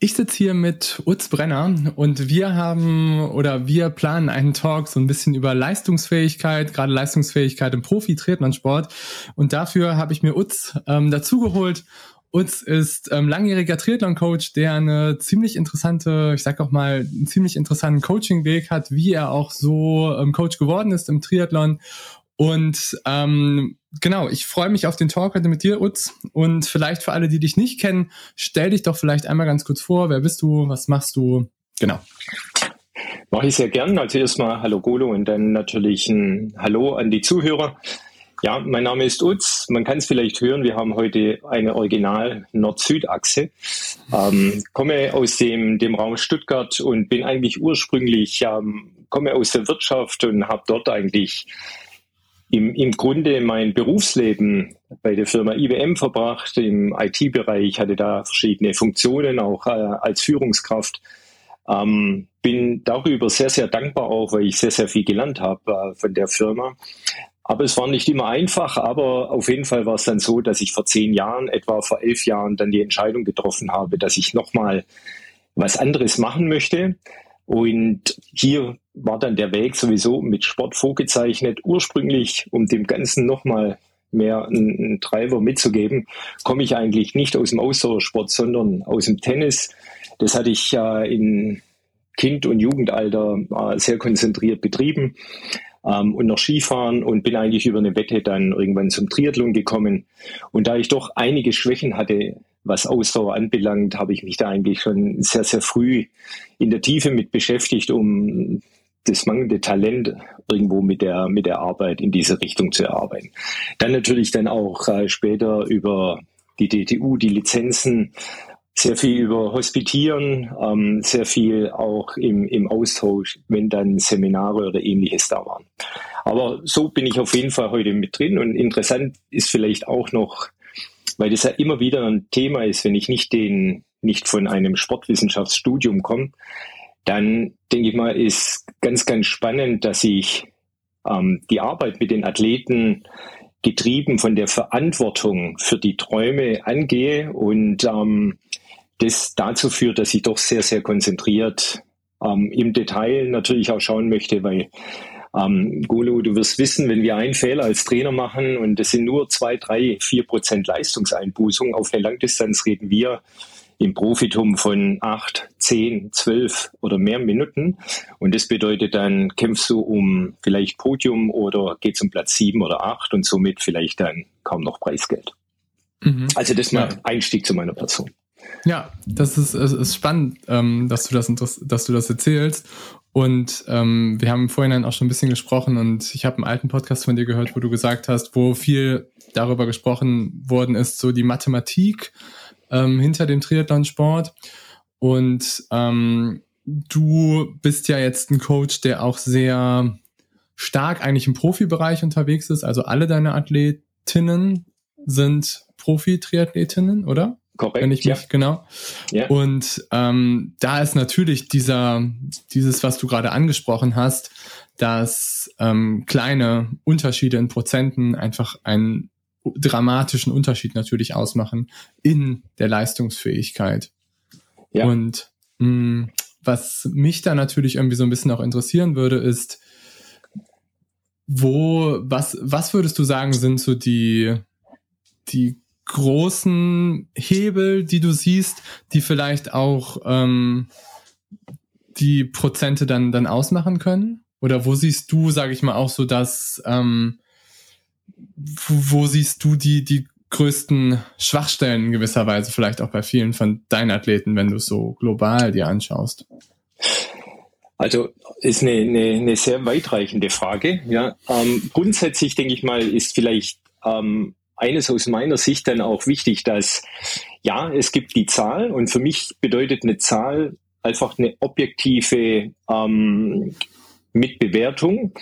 Ich sitze hier mit Utz Brenner und wir haben oder wir planen einen Talk so ein bisschen über Leistungsfähigkeit, gerade Leistungsfähigkeit im Profi-Triathlon-Sport. Und dafür habe ich mir Utz ähm, dazugeholt. Utz ist ähm, langjähriger Triathlon-Coach, der eine ziemlich interessante, ich sag auch mal, einen ziemlich interessanten Coaching-Weg hat, wie er auch so ähm, Coach geworden ist im Triathlon. Und ähm, genau, ich freue mich auf den Talk heute mit dir, Utz. Und vielleicht für alle, die dich nicht kennen, stell dich doch vielleicht einmal ganz kurz vor. Wer bist du? Was machst du? Genau. Mache ich sehr gern. Also erstmal Hallo Golo und dann natürlich ein Hallo an die Zuhörer. Ja, mein Name ist Utz. Man kann es vielleicht hören, wir haben heute eine Original Nord-Süd-Achse. Ähm, komme aus dem, dem Raum Stuttgart und bin eigentlich ursprünglich, ähm, komme aus der Wirtschaft und habe dort eigentlich im, im Grunde mein Berufsleben bei der Firma IBM verbracht, im IT-Bereich, hatte da verschiedene Funktionen, auch äh, als Führungskraft. Ähm, bin darüber sehr, sehr dankbar auch, weil ich sehr, sehr viel gelernt habe äh, von der Firma. Aber es war nicht immer einfach, aber auf jeden Fall war es dann so, dass ich vor zehn Jahren, etwa vor elf Jahren, dann die Entscheidung getroffen habe, dass ich nochmal was anderes machen möchte. Und hier war dann der Weg sowieso mit Sport vorgezeichnet. Ursprünglich, um dem Ganzen nochmal mehr einen Treiber mitzugeben, komme ich eigentlich nicht aus dem Ausdauersport, sondern aus dem Tennis. Das hatte ich äh, in Kind- und Jugendalter äh, sehr konzentriert betrieben ähm, und noch Skifahren und bin eigentlich über eine Wette dann irgendwann zum Triathlon gekommen. Und da ich doch einige Schwächen hatte, was Ausdauer anbelangt, habe ich mich da eigentlich schon sehr, sehr früh in der Tiefe mit beschäftigt, um das mangelnde Talent irgendwo mit der, mit der Arbeit in diese Richtung zu erarbeiten. Dann natürlich dann auch äh, später über die DTU, die Lizenzen, sehr viel über Hospitieren, ähm, sehr viel auch im, im Austausch, wenn dann Seminare oder ähnliches da waren. Aber so bin ich auf jeden Fall heute mit drin und interessant ist vielleicht auch noch, weil das ja immer wieder ein Thema ist, wenn ich nicht den, nicht von einem Sportwissenschaftsstudium komme, dann denke ich mal, ist ganz, ganz spannend, dass ich ähm, die Arbeit mit den Athleten getrieben von der Verantwortung für die Träume angehe und ähm, das dazu führt, dass ich doch sehr, sehr konzentriert ähm, im Detail natürlich auch schauen möchte, weil ähm, Golo, du wirst wissen, wenn wir einen Fehler als Trainer machen und das sind nur zwei, drei, vier Prozent Leistungseinbußung auf eine Langdistanz reden wir im Profitum von acht, zehn, zwölf oder mehr Minuten. Und das bedeutet dann, kämpfst du um vielleicht Podium oder geht's um Platz sieben oder acht und somit vielleicht dann kaum noch Preisgeld. Mhm. Also das mal ja. Einstieg zu meiner Person. Ja, das ist, ist, ist spannend, ähm, dass, du das, dass du das erzählst. Und ähm, wir haben vorhin auch schon ein bisschen gesprochen und ich habe einen alten Podcast von dir gehört, wo du gesagt hast, wo viel darüber gesprochen worden ist, so die Mathematik ähm, hinter dem Triathlonsport. Und ähm, du bist ja jetzt ein Coach, der auch sehr stark eigentlich im Profibereich unterwegs ist. Also alle deine Athletinnen sind Profi-Triathletinnen, oder? Korrekt. Wenn ich mich, ja. genau. Ja. Und ähm, da ist natürlich dieser, dieses, was du gerade angesprochen hast, dass ähm, kleine Unterschiede in Prozenten einfach einen dramatischen Unterschied natürlich ausmachen in der Leistungsfähigkeit. Ja. Und mh, mm, was mich da natürlich irgendwie so ein bisschen auch interessieren würde, ist, wo, was, was würdest du sagen, sind so die, die großen Hebel, die du siehst, die vielleicht auch ähm, die Prozente dann, dann ausmachen können? Oder wo siehst du, sage ich mal, auch so, dass ähm, wo, wo siehst du die, die größten Schwachstellen in gewisser Weise vielleicht auch bei vielen von deinen Athleten, wenn du es so global dir anschaust? Also ist eine, eine, eine sehr weitreichende Frage. Ja, ähm, grundsätzlich denke ich mal, ist vielleicht ähm, eines aus meiner Sicht dann auch wichtig, dass ja, es gibt die Zahl und für mich bedeutet eine Zahl einfach eine objektive ähm, Mitbewertung.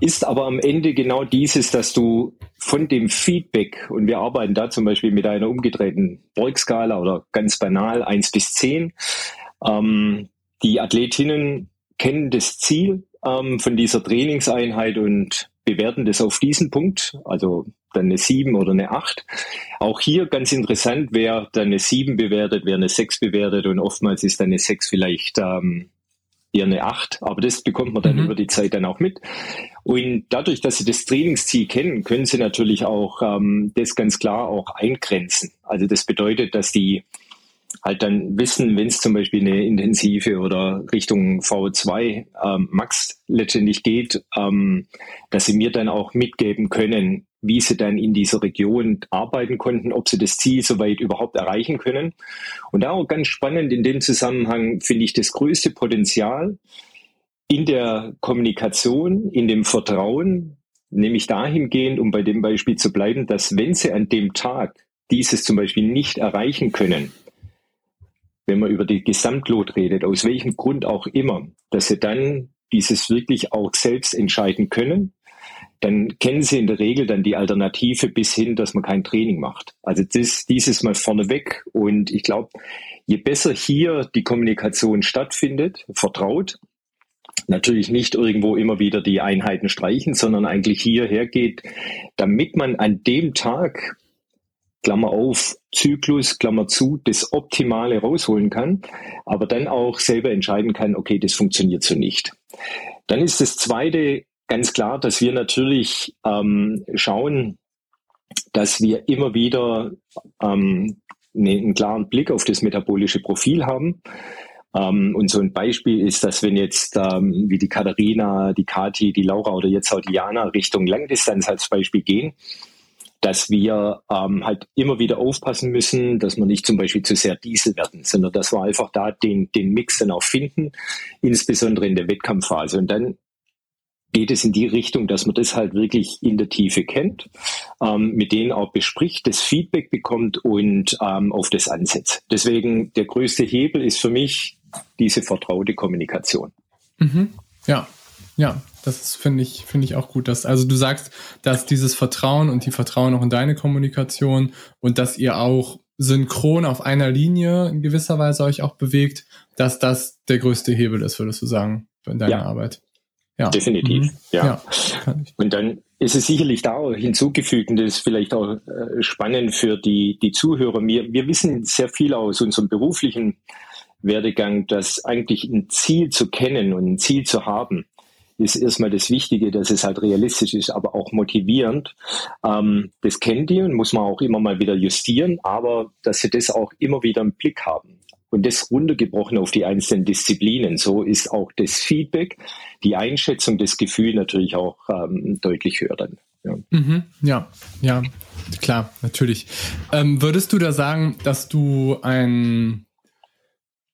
Ist aber am Ende genau dieses, dass du von dem Feedback, und wir arbeiten da zum Beispiel mit einer umgedrehten Borg-Skala oder ganz banal 1 bis 10, ähm, die Athletinnen kennen das Ziel ähm, von dieser Trainingseinheit und bewerten das auf diesen Punkt, also dann eine 7 oder eine 8. Auch hier ganz interessant, wer dann eine 7 bewertet, wer eine 6 bewertet und oftmals ist dann eine 6 vielleicht ähm, eher eine 8, aber das bekommt man dann mhm. über die Zeit dann auch mit. Und dadurch, dass sie das Trainingsziel kennen, können sie natürlich auch ähm, das ganz klar auch eingrenzen. Also das bedeutet, dass die halt dann wissen, wenn es zum Beispiel eine intensive oder Richtung V2 ähm, Max letztendlich geht, ähm, dass sie mir dann auch mitgeben können, wie sie dann in dieser Region arbeiten konnten, ob sie das Ziel soweit überhaupt erreichen können. Und da auch ganz spannend in dem Zusammenhang finde ich das größte Potenzial in der Kommunikation, in dem Vertrauen, nämlich dahingehend, um bei dem Beispiel zu bleiben, dass wenn sie an dem Tag dieses zum Beispiel nicht erreichen können, wenn man über die Gesamtlot redet, aus welchem Grund auch immer, dass sie dann dieses wirklich auch selbst entscheiden können, dann kennen sie in der Regel dann die Alternative bis hin, dass man kein Training macht. Also das, dieses mal vorneweg. Und ich glaube, je besser hier die Kommunikation stattfindet, vertraut, natürlich nicht irgendwo immer wieder die Einheiten streichen, sondern eigentlich hierher geht, damit man an dem Tag Klammer auf, Zyklus, Klammer zu, das Optimale rausholen kann, aber dann auch selber entscheiden kann, okay, das funktioniert so nicht. Dann ist das zweite ganz klar, dass wir natürlich ähm, schauen, dass wir immer wieder ähm, ne, einen klaren Blick auf das metabolische Profil haben. Ähm, und so ein Beispiel ist, dass wenn jetzt ähm, wie die Katharina, die Kati, die Laura oder jetzt auch die Jana Richtung Langdistanz als Beispiel gehen, dass wir ähm, halt immer wieder aufpassen müssen, dass wir nicht zum Beispiel zu sehr Diesel werden, sondern dass wir einfach da den, den Mix dann auch finden, insbesondere in der Wettkampfphase. Und dann geht es in die Richtung, dass man das halt wirklich in der Tiefe kennt, ähm, mit denen auch bespricht, das Feedback bekommt und ähm, auf das ansetzt. Deswegen der größte Hebel ist für mich diese vertraute Kommunikation. Mhm. Ja, ja, das finde ich, finde ich auch gut. Dass, also du sagst, dass dieses Vertrauen und die Vertrauen auch in deine Kommunikation und dass ihr auch synchron auf einer Linie in gewisser Weise euch auch bewegt, dass das der größte Hebel ist, würdest du sagen, in deiner ja. Arbeit. Ja. Definitiv, mhm. ja. ja und dann ist es sicherlich da auch hinzugefügt, und das ist vielleicht auch äh, spannend für die, die Zuhörer. Wir, wir wissen sehr viel aus unserem beruflichen Werdegang, dass eigentlich ein Ziel zu kennen und ein Ziel zu haben, ist erstmal das Wichtige, dass es halt realistisch ist, aber auch motivierend. Ähm, das kennt ihr und muss man auch immer mal wieder justieren, aber dass sie das auch immer wieder im Blick haben. Und das runtergebrochen auf die einzelnen Disziplinen. So ist auch das Feedback, die Einschätzung, das Gefühl natürlich auch ähm, deutlich höher dann. Ja. Mhm, ja, ja, klar, natürlich. Ähm, würdest du da sagen, dass du ein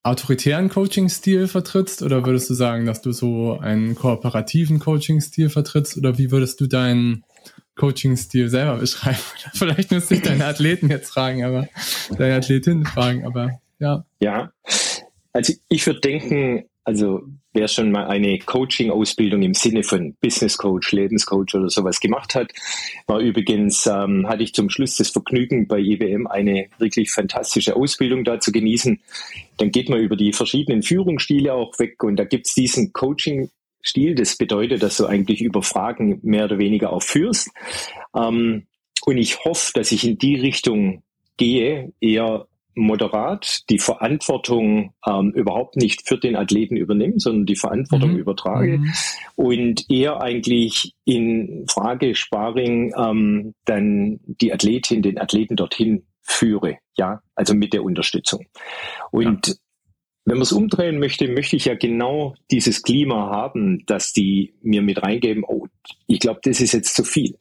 autoritären Coaching-Stil vertrittst oder würdest du sagen, dass du so einen kooperativen Coaching-Stil vertrittst oder wie würdest du deinen Coaching-Stil selber beschreiben? Vielleicht müsste ich deine Athleten jetzt fragen, aber deine Athletin fragen, aber ja. Ja, also ich würde denken, also wer schon mal eine Coaching-Ausbildung im Sinne von Business Coach, Lebenscoach oder sowas gemacht hat, war übrigens, ähm, hatte ich zum Schluss das Vergnügen, bei IBM eine wirklich fantastische Ausbildung da zu genießen. Dann geht man über die verschiedenen Führungsstile auch weg und da gibt's diesen Coaching Stil. Das bedeutet, dass du eigentlich über Fragen mehr oder weniger auch führst. Ähm, und ich hoffe, dass ich in die Richtung gehe, eher moderat die Verantwortung ähm, überhaupt nicht für den Athleten übernehme, sondern die Verantwortung mhm. übertrage mhm. und eher eigentlich in Frage Sparring ähm, dann die Athletin, den Athleten dorthin führe, ja, also mit der Unterstützung. Und ja. Wenn man es umdrehen möchte, möchte ich ja genau dieses Klima haben, dass die mir mit reingeben, oh, ich glaube, das ist jetzt zu viel.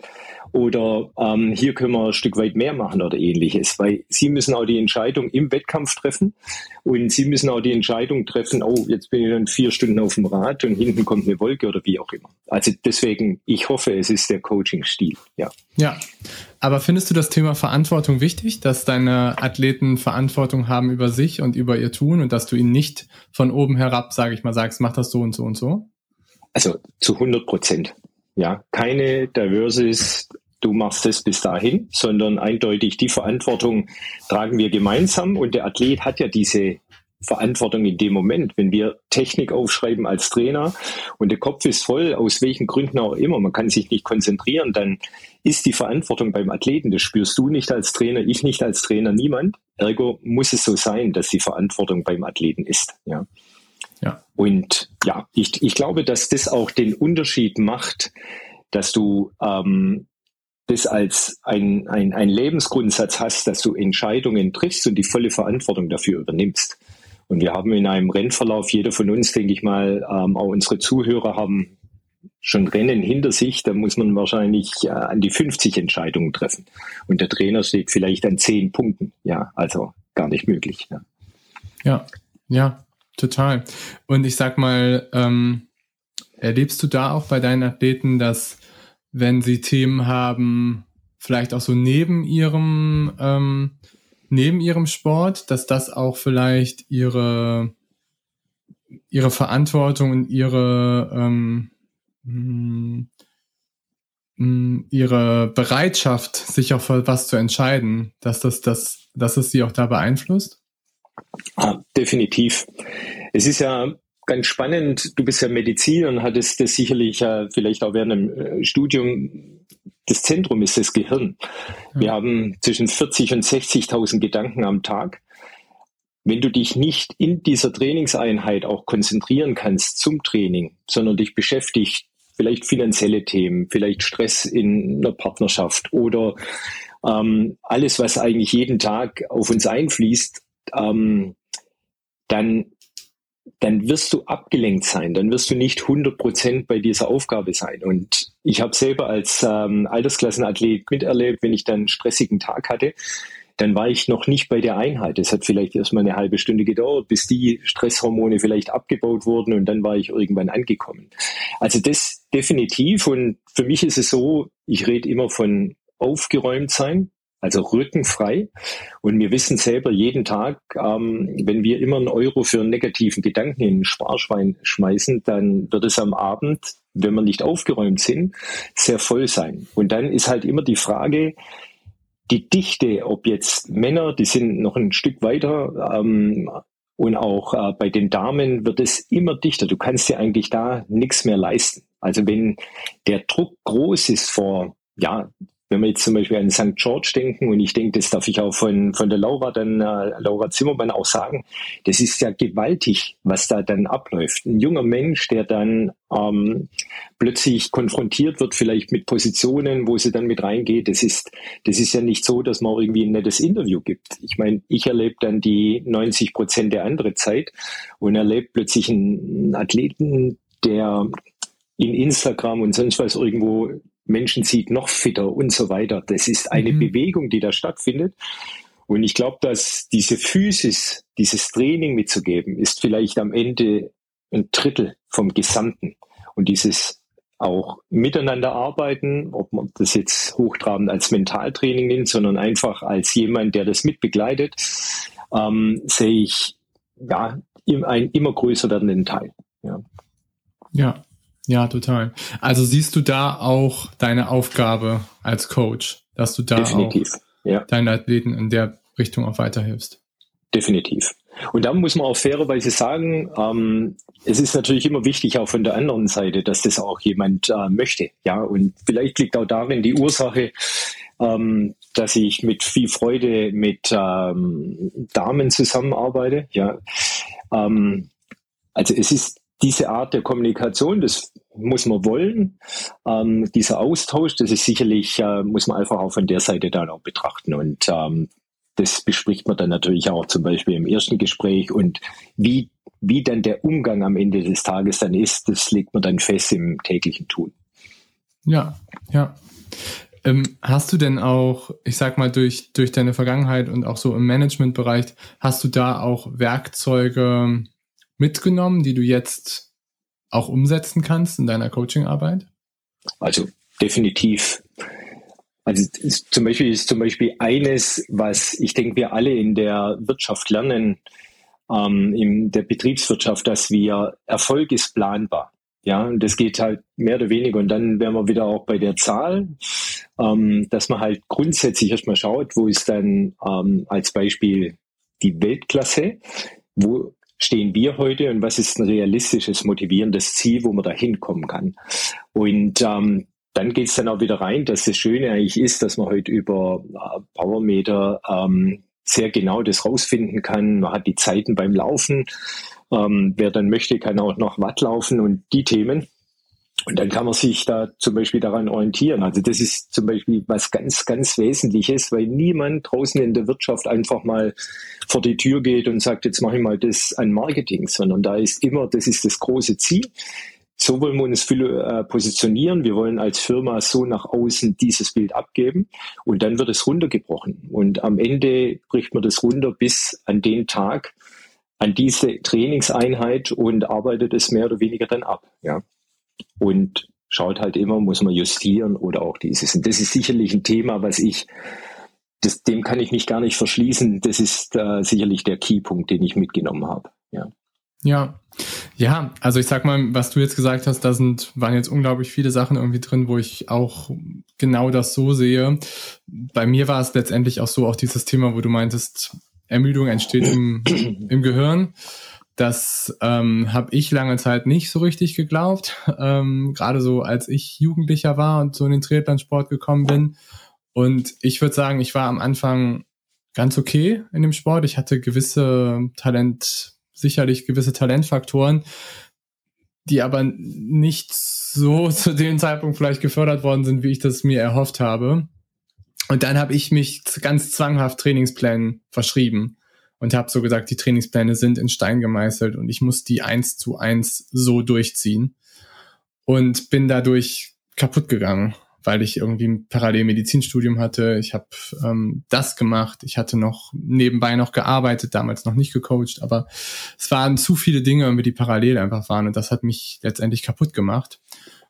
Oder ähm, hier können wir ein Stück weit mehr machen oder ähnliches, weil sie müssen auch die Entscheidung im Wettkampf treffen und sie müssen auch die Entscheidung treffen, oh, jetzt bin ich dann vier Stunden auf dem Rad und hinten kommt eine Wolke oder wie auch immer. Also deswegen, ich hoffe, es ist der Coaching-Stil, ja. Ja, aber findest du das Thema Verantwortung wichtig, dass deine Athleten Verantwortung haben über sich und über ihr Tun und dass du ihnen nicht von oben herab, sage ich mal, sagst, mach das so und so und so? Also zu 100 Prozent. Ja, keine Diverses, du machst das bis dahin, sondern eindeutig die Verantwortung tragen wir gemeinsam und der Athlet hat ja diese Verantwortung in dem Moment. Wenn wir Technik aufschreiben als Trainer und der Kopf ist voll, aus welchen Gründen auch immer, man kann sich nicht konzentrieren, dann ist die Verantwortung beim Athleten. Das spürst du nicht als Trainer, ich nicht als Trainer, niemand. Ergo muss es so sein, dass die Verantwortung beim Athleten ist. Ja. Ja. Und ja, ich, ich glaube, dass das auch den Unterschied macht, dass du ähm, das als ein, ein, ein Lebensgrundsatz hast, dass du Entscheidungen triffst und die volle Verantwortung dafür übernimmst. Und wir haben in einem Rennverlauf, jeder von uns, denke ich mal, ähm, auch unsere Zuhörer haben schon Rennen hinter sich, da muss man wahrscheinlich äh, an die 50 Entscheidungen treffen. Und der Trainer steht vielleicht an 10 Punkten. Ja, also gar nicht möglich. Ja, ja, ja total. Und ich sag mal, ähm, erlebst du da auch bei deinen Athleten, dass wenn sie Themen haben, vielleicht auch so neben ihrem ähm, neben ihrem Sport, dass das auch vielleicht ihre, ihre Verantwortung und ihre, ähm, mh, mm, ihre Bereitschaft, sich auch für was zu entscheiden, dass das, das, dass es sie auch da beeinflusst? Ah, definitiv. Es ist ja ganz spannend. Du bist ja Mediziner und hattest das sicherlich äh, vielleicht auch während dem äh, Studium das Zentrum ist das Gehirn. Wir haben zwischen 40 und 60.000 Gedanken am Tag. Wenn du dich nicht in dieser Trainingseinheit auch konzentrieren kannst zum Training, sondern dich beschäftigt, vielleicht finanzielle Themen, vielleicht Stress in einer Partnerschaft oder ähm, alles, was eigentlich jeden Tag auf uns einfließt, ähm, dann dann wirst du abgelenkt sein, dann wirst du nicht 100 Prozent bei dieser Aufgabe sein. Und ich habe selber als ähm, Altersklassenathlet miterlebt, wenn ich dann einen stressigen Tag hatte, dann war ich noch nicht bei der Einheit. Es hat vielleicht erst mal eine halbe Stunde gedauert, bis die Stresshormone vielleicht abgebaut wurden und dann war ich irgendwann angekommen. Also das definitiv. Und für mich ist es so, ich rede immer von aufgeräumt sein, also rückenfrei. Und wir wissen selber jeden Tag, ähm, wenn wir immer einen Euro für einen negativen Gedanken in ein Sparschwein schmeißen, dann wird es am Abend, wenn wir nicht aufgeräumt sind, sehr voll sein. Und dann ist halt immer die Frage, die Dichte, ob jetzt Männer, die sind noch ein Stück weiter, ähm, und auch äh, bei den Damen wird es immer dichter. Du kannst dir eigentlich da nichts mehr leisten. Also wenn der Druck groß ist vor ja, wenn wir jetzt zum Beispiel an St. George denken, und ich denke, das darf ich auch von, von der Laura dann, äh, Laura Zimmermann auch sagen, das ist ja gewaltig, was da dann abläuft. Ein junger Mensch, der dann ähm, plötzlich konfrontiert wird, vielleicht mit Positionen, wo sie dann mit reingeht, das ist, das ist ja nicht so, dass man irgendwie ein nettes Interview gibt. Ich meine, ich erlebe dann die 90 Prozent der andere Zeit und erlebe plötzlich einen Athleten, der in Instagram und sonst was irgendwo Menschen sieht, noch fitter und so weiter. Das ist eine mhm. Bewegung, die da stattfindet. Und ich glaube, dass diese Physis, dieses Training mitzugeben, ist vielleicht am Ende ein Drittel vom Gesamten. Und dieses auch miteinander arbeiten, ob man das jetzt hochtrabend als Mentaltraining nimmt, sondern einfach als jemand, der das mitbegleitet, ähm, sehe ich ja einen immer größer werdenden Teil. Ja. ja, ja, total. Also siehst du da auch deine Aufgabe als Coach, dass du da Definitiv, auch ja. deinen Athleten in der Richtung auch weiterhilfst? Definitiv. Und da muss man auch fairerweise sagen, ähm, es ist natürlich immer wichtig, auch von der anderen Seite, dass das auch jemand äh, möchte. Ja, und vielleicht liegt auch darin die Ursache, ähm, dass ich mit viel Freude mit ähm, Damen zusammenarbeite. Ja, ähm, also es ist diese Art der Kommunikation, das muss man wollen. Ähm, dieser Austausch, das ist sicherlich, äh, muss man einfach auch von der Seite dann auch betrachten. Und ähm, das bespricht man dann natürlich auch zum Beispiel im ersten Gespräch. Und wie, wie dann der Umgang am Ende des Tages dann ist, das legt man dann fest im täglichen Tun. Ja, ja. Ähm, hast du denn auch, ich sag mal, durch, durch deine Vergangenheit und auch so im Managementbereich, hast du da auch Werkzeuge mitgenommen, die du jetzt auch umsetzen kannst in deiner Coachingarbeit? Also definitiv. Also zum Beispiel ist zum Beispiel eines, was ich denke, wir alle in der Wirtschaft lernen, ähm, in der Betriebswirtschaft, dass wir Erfolg ist planbar. Ja, und das geht halt mehr oder weniger. Und dann wären wir wieder auch bei der Zahl, ähm, dass man halt grundsätzlich erstmal schaut, wo ist dann ähm, als Beispiel die Weltklasse, wo stehen wir heute und was ist ein realistisches, motivierendes Ziel, wo man da hinkommen kann. Und ähm, dann geht es dann auch wieder rein, dass das Schöne eigentlich ist, dass man heute über äh, Powermeter ähm, sehr genau das rausfinden kann. Man hat die Zeiten beim Laufen. Ähm, wer dann möchte, kann auch noch Watt laufen und die Themen. Und dann kann man sich da zum Beispiel daran orientieren. Also das ist zum Beispiel was ganz, ganz Wesentliches, weil niemand draußen in der Wirtschaft einfach mal vor die Tür geht und sagt, jetzt mache ich mal das an Marketing, sondern da ist immer, das ist das große Ziel. So wollen wir uns äh, positionieren. Wir wollen als Firma so nach außen dieses Bild abgeben und dann wird es runtergebrochen. Und am Ende bricht man das runter bis an den Tag, an diese Trainingseinheit und arbeitet es mehr oder weniger dann ab. Ja. Und schaut halt immer, muss man justieren oder auch dieses. Und das ist sicherlich ein Thema, was ich, das, dem kann ich mich gar nicht verschließen. Das ist äh, sicherlich der Keypunkt, den ich mitgenommen habe. Ja. Ja, ja, also ich sag mal, was du jetzt gesagt hast, da sind, waren jetzt unglaublich viele Sachen irgendwie drin, wo ich auch genau das so sehe. Bei mir war es letztendlich auch so, auch dieses Thema, wo du meintest, Ermüdung entsteht im, im Gehirn. Das ähm, habe ich lange Zeit nicht so richtig geglaubt. Ähm, Gerade so, als ich Jugendlicher war und so in den Triathlon-Sport gekommen bin. Und ich würde sagen, ich war am Anfang ganz okay in dem Sport. Ich hatte gewisse Talent sicherlich gewisse Talentfaktoren, die aber nicht so zu dem Zeitpunkt vielleicht gefördert worden sind, wie ich das mir erhofft habe. Und dann habe ich mich ganz zwanghaft Trainingsplänen verschrieben und habe so gesagt, die Trainingspläne sind in Stein gemeißelt und ich muss die eins zu eins so durchziehen und bin dadurch kaputt gegangen weil ich irgendwie ein Parallelmedizinstudium hatte. Ich habe ähm, das gemacht. Ich hatte noch nebenbei noch gearbeitet, damals noch nicht gecoacht, aber es waren zu viele Dinge, irgendwie die parallel einfach waren und das hat mich letztendlich kaputt gemacht.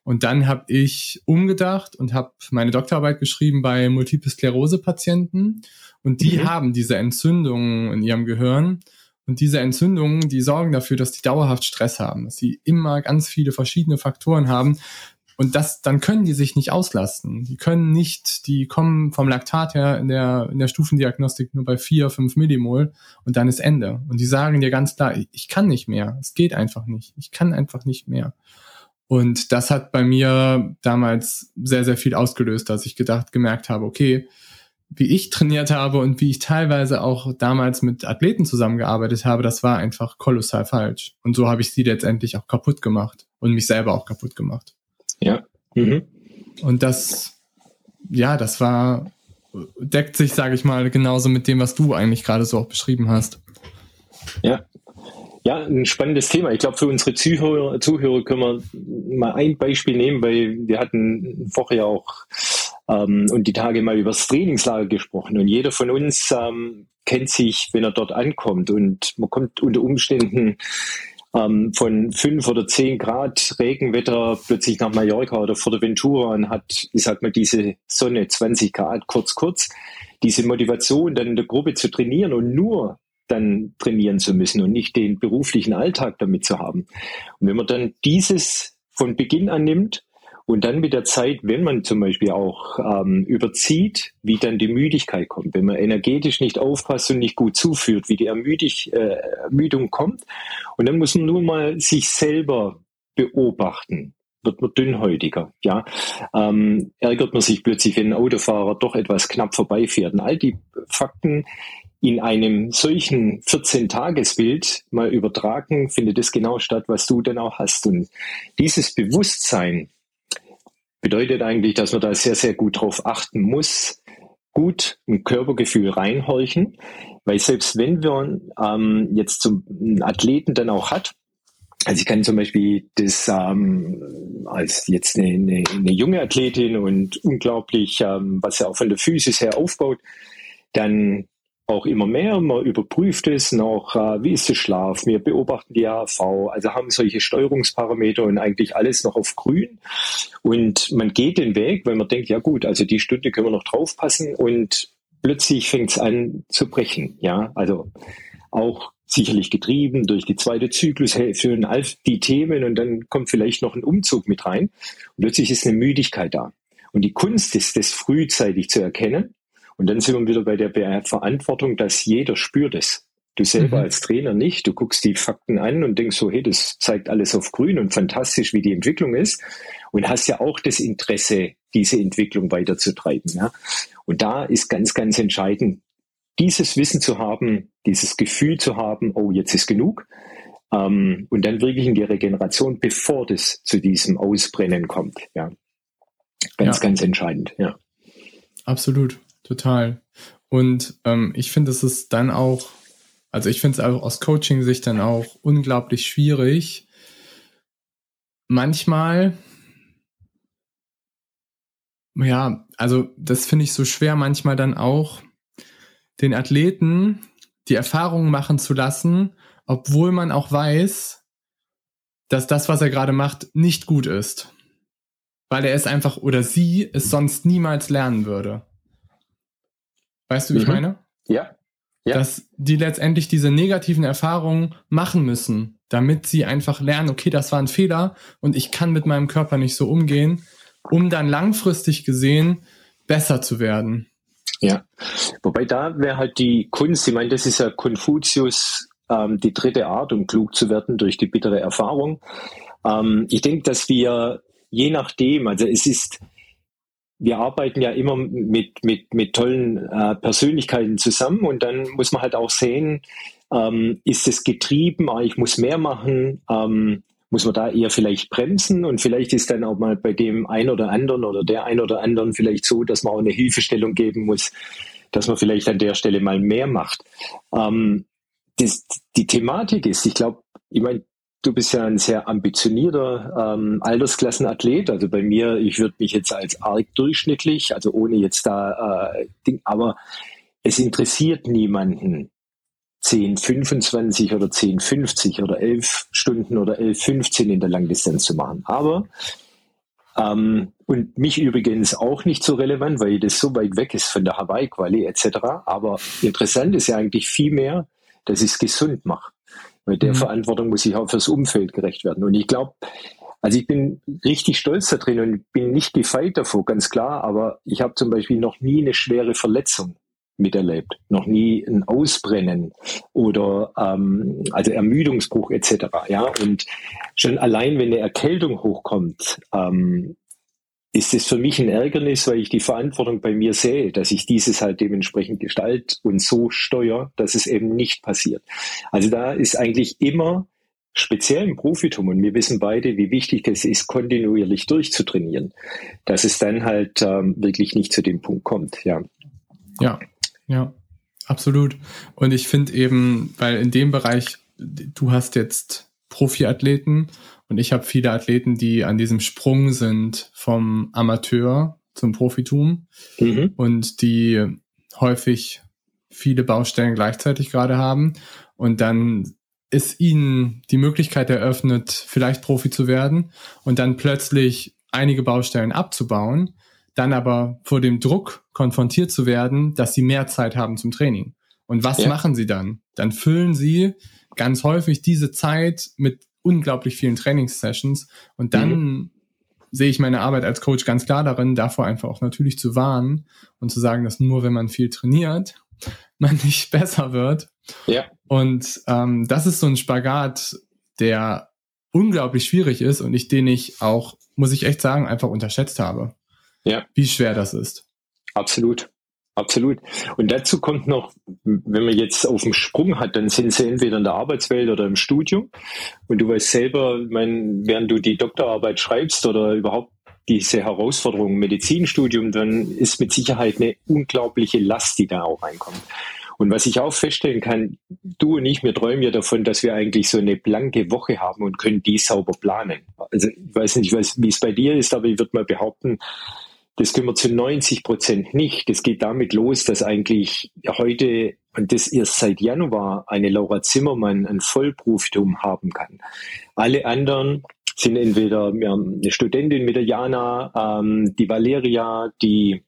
Und dann habe ich umgedacht und habe meine Doktorarbeit geschrieben bei Multiple Sklerose-Patienten und die mhm. haben diese Entzündungen in ihrem Gehirn. Und diese Entzündungen, die sorgen dafür, dass die dauerhaft Stress haben, dass sie immer ganz viele verschiedene Faktoren haben, und das, dann können die sich nicht auslasten. Die können nicht, die kommen vom Laktat her in der, in der Stufendiagnostik nur bei vier, fünf Millimol und dann ist Ende. Und die sagen dir ganz klar, ich kann nicht mehr. Es geht einfach nicht. Ich kann einfach nicht mehr. Und das hat bei mir damals sehr, sehr viel ausgelöst, dass ich gedacht, gemerkt habe, okay, wie ich trainiert habe und wie ich teilweise auch damals mit Athleten zusammengearbeitet habe, das war einfach kolossal falsch. Und so habe ich sie letztendlich auch kaputt gemacht und mich selber auch kaputt gemacht. Ja. Mhm. Und das, ja, das war, deckt sich, sage ich mal, genauso mit dem, was du eigentlich gerade so auch beschrieben hast. Ja. Ja, ein spannendes Thema. Ich glaube, für unsere Zuhörer, Zuhörer können wir mal ein Beispiel nehmen, weil wir hatten vorher auch ähm, und die Tage mal über das Trainingslager gesprochen. Und jeder von uns ähm, kennt sich, wenn er dort ankommt. Und man kommt unter Umständen ähm, von fünf oder zehn Grad Regenwetter plötzlich nach Mallorca oder Fuerteventura und hat, ich sag mal, diese Sonne 20 Grad kurz, kurz, diese Motivation dann in der Gruppe zu trainieren und nur dann trainieren zu müssen und nicht den beruflichen Alltag damit zu haben. Und wenn man dann dieses von Beginn an nimmt und dann mit der Zeit, wenn man zum Beispiel auch ähm, überzieht, wie dann die Müdigkeit kommt, wenn man energetisch nicht aufpasst und nicht gut zuführt, wie die Ermüdig, äh, Ermüdung kommt. Und dann muss man nur mal sich selber beobachten. Wird man dünnhäutiger, ja? Ähm, ärgert man sich plötzlich, wenn ein Autofahrer doch etwas knapp vorbeifährt. Und all die Fakten in einem solchen 14-Tages-Bild mal übertragen, findet es genau statt, was du dann auch hast. Und dieses Bewusstsein, bedeutet eigentlich, dass man da sehr, sehr gut drauf achten muss, gut ein Körpergefühl reinhorchen, weil selbst wenn wir ähm, jetzt zum Athleten dann auch hat, also ich kann zum Beispiel das ähm, als jetzt eine, eine, eine junge Athletin und unglaublich, ähm, was er auch von der Physis her aufbaut, dann auch immer mehr. Man überprüft es noch, äh, wie ist der Schlaf. Wir beobachten die AV, also haben solche Steuerungsparameter und eigentlich alles noch auf grün. Und man geht den Weg, weil man denkt, ja gut, also die Stunde können wir noch draufpassen und plötzlich fängt es an zu brechen. Ja, also auch sicherlich getrieben durch die zweite Zyklushälfte und all die Themen und dann kommt vielleicht noch ein Umzug mit rein und plötzlich ist eine Müdigkeit da. Und die Kunst ist, das frühzeitig zu erkennen. Und dann sind wir wieder bei der Verantwortung, dass jeder spürt es. Du selber mhm. als Trainer nicht. Du guckst die Fakten an und denkst so, hey, das zeigt alles auf grün und fantastisch, wie die Entwicklung ist. Und hast ja auch das Interesse, diese Entwicklung weiterzutreiben. Ja? Und da ist ganz, ganz entscheidend, dieses Wissen zu haben, dieses Gefühl zu haben, oh, jetzt ist genug. Ähm, und dann wirklich in die Regeneration, bevor das zu diesem Ausbrennen kommt. Ja. Ganz, ja. ganz entscheidend, ja. Absolut, total. Und ähm, ich finde, es ist dann auch, also ich finde es auch aus Coaching-Sicht dann auch unglaublich schwierig. Manchmal, ja, also das finde ich so schwer manchmal dann auch, den Athleten die Erfahrung machen zu lassen, obwohl man auch weiß, dass das, was er gerade macht, nicht gut ist. Weil er es einfach oder sie es sonst niemals lernen würde. Weißt du, wie mhm. ich meine? Ja. ja. Dass die letztendlich diese negativen Erfahrungen machen müssen, damit sie einfach lernen, okay, das war ein Fehler und ich kann mit meinem Körper nicht so umgehen, um dann langfristig gesehen besser zu werden. Ja, wobei da wäre halt die Kunst, ich meine, das ist ja Konfuzius, ähm, die dritte Art, um klug zu werden durch die bittere Erfahrung. Ähm, ich denke, dass wir je nachdem, also es ist, wir arbeiten ja immer mit, mit, mit tollen äh, Persönlichkeiten zusammen und dann muss man halt auch sehen, ähm, ist es getrieben, ah, ich muss mehr machen, ähm, muss man da eher vielleicht bremsen? Und vielleicht ist dann auch mal bei dem ein oder anderen oder der ein oder anderen vielleicht so, dass man auch eine Hilfestellung geben muss, dass man vielleicht an der Stelle mal mehr macht. Ähm, das, die Thematik ist, ich glaube, ich meine, du bist ja ein sehr ambitionierter ähm, Altersklassenathlet. Also bei mir, ich würde mich jetzt als arg durchschnittlich, also ohne jetzt da äh, Ding, aber es interessiert niemanden, 10, 25 oder 10, 50 oder 11 Stunden oder 11, 15 in der Langdistanz zu machen. Aber, ähm, und mich übrigens auch nicht so relevant, weil das so weit weg ist von der Hawaii-Quali etc. Aber interessant ist ja eigentlich viel mehr, dass ich es gesund mache. Weil der mhm. Verantwortung muss ich auch fürs Umfeld gerecht werden. Und ich glaube, also ich bin richtig stolz da drin und bin nicht gefeit davor, ganz klar, aber ich habe zum Beispiel noch nie eine schwere Verletzung miterlebt. Noch nie ein Ausbrennen oder ähm, also Ermüdungsbruch etc. Ja, und schon allein, wenn eine Erkältung hochkommt, ähm, ist es für mich ein Ärgernis, weil ich die Verantwortung bei mir sehe, dass ich dieses halt dementsprechend gestalt und so steuere, dass es eben nicht passiert. Also da ist eigentlich immer speziell im Profitum, und wir wissen beide, wie wichtig es ist, kontinuierlich durchzutrainieren, dass es dann halt ähm, wirklich nicht zu dem Punkt kommt. Ja. Ja, ja, absolut. Und ich finde eben, weil in dem Bereich, du hast jetzt Profiathleten und ich habe viele Athleten, die an diesem Sprung sind vom Amateur zum Profitum mhm. und die häufig viele Baustellen gleichzeitig gerade haben und dann ist ihnen die Möglichkeit eröffnet, vielleicht Profi zu werden und dann plötzlich einige Baustellen abzubauen dann aber vor dem Druck konfrontiert zu werden, dass sie mehr Zeit haben zum Training. Und was ja. machen sie dann? Dann füllen sie ganz häufig diese Zeit mit unglaublich vielen Trainingssessions und dann mhm. sehe ich meine Arbeit als Coach ganz klar darin, davor einfach auch natürlich zu warnen und zu sagen, dass nur wenn man viel trainiert, man nicht besser wird. Ja. Und ähm, das ist so ein Spagat, der unglaublich schwierig ist und ich den ich auch, muss ich echt sagen, einfach unterschätzt habe. Ja. Wie schwer das ist. Absolut. Absolut. Und dazu kommt noch, wenn man jetzt auf dem Sprung hat, dann sind sie entweder in der Arbeitswelt oder im Studium. Und du weißt selber, mein, während du die Doktorarbeit schreibst oder überhaupt diese Herausforderung Medizinstudium, dann ist mit Sicherheit eine unglaubliche Last, die da auch reinkommt. Und was ich auch feststellen kann, du und ich, wir träumen ja davon, dass wir eigentlich so eine blanke Woche haben und können die sauber planen. Also ich weiß nicht, wie es bei dir ist, aber ich würde mal behaupten, das können wir zu 90 Prozent nicht. Das geht damit los, dass eigentlich heute und das erst seit Januar eine Laura Zimmermann ein Vollprofitum haben kann. Alle anderen sind entweder haben eine Studentin mit der Jana, ähm, die Valeria, die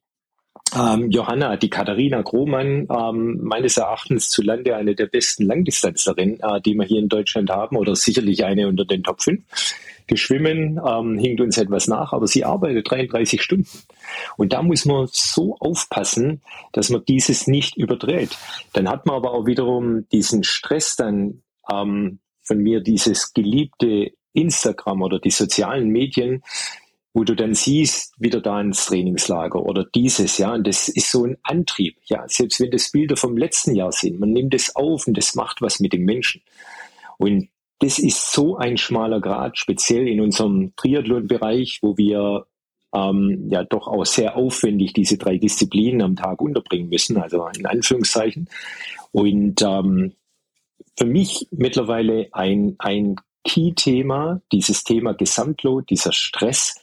ähm, Johanna, die Katharina Grohmann, ähm, meines Erachtens zu Lande eine der besten Langdistanzlerinnen, äh, die wir hier in Deutschland haben, oder sicherlich eine unter den Top 5. Geschwimmen ähm, hinkt uns etwas nach, aber sie arbeitet 33 Stunden. Und da muss man so aufpassen, dass man dieses nicht überdreht. Dann hat man aber auch wiederum diesen Stress dann ähm, von mir, dieses geliebte Instagram oder die sozialen Medien, wo du dann siehst, wieder da ins Trainingslager oder dieses, ja, und das ist so ein Antrieb, ja, selbst wenn das Bilder vom letzten Jahr sind, man nimmt es auf und das macht was mit dem Menschen. Und das ist so ein schmaler Grad, speziell in unserem Triathlon-Bereich, wo wir ähm, ja doch auch sehr aufwendig diese drei Disziplinen am Tag unterbringen müssen, also in Anführungszeichen. Und ähm, für mich mittlerweile ein, ein Key-Thema, dieses Thema Gesamtload, dieser Stress,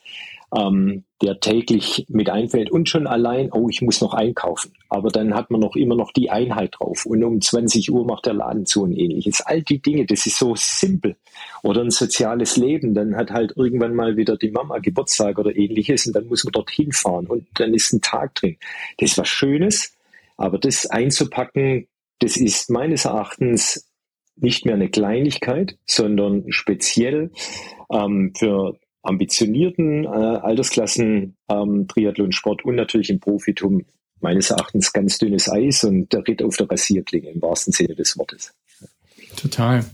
ähm, der täglich mit einfällt und schon allein, oh, ich muss noch einkaufen. Aber dann hat man noch immer noch die Einheit drauf und um 20 Uhr macht der Laden zu und ähnliches. All die Dinge, das ist so simpel. Oder ein soziales Leben, dann hat halt irgendwann mal wieder die Mama Geburtstag oder ähnliches und dann muss man dorthin fahren und dann ist ein Tag drin. Das ist was Schönes, aber das einzupacken, das ist meines Erachtens nicht mehr eine Kleinigkeit, sondern speziell ähm, für ambitionierten äh, Altersklassen ähm, Triathlonsport und natürlich im Profitum meines Erachtens ganz dünnes Eis und der Ritt auf der Rasierklinge im wahrsten Sinne des Wortes. Total.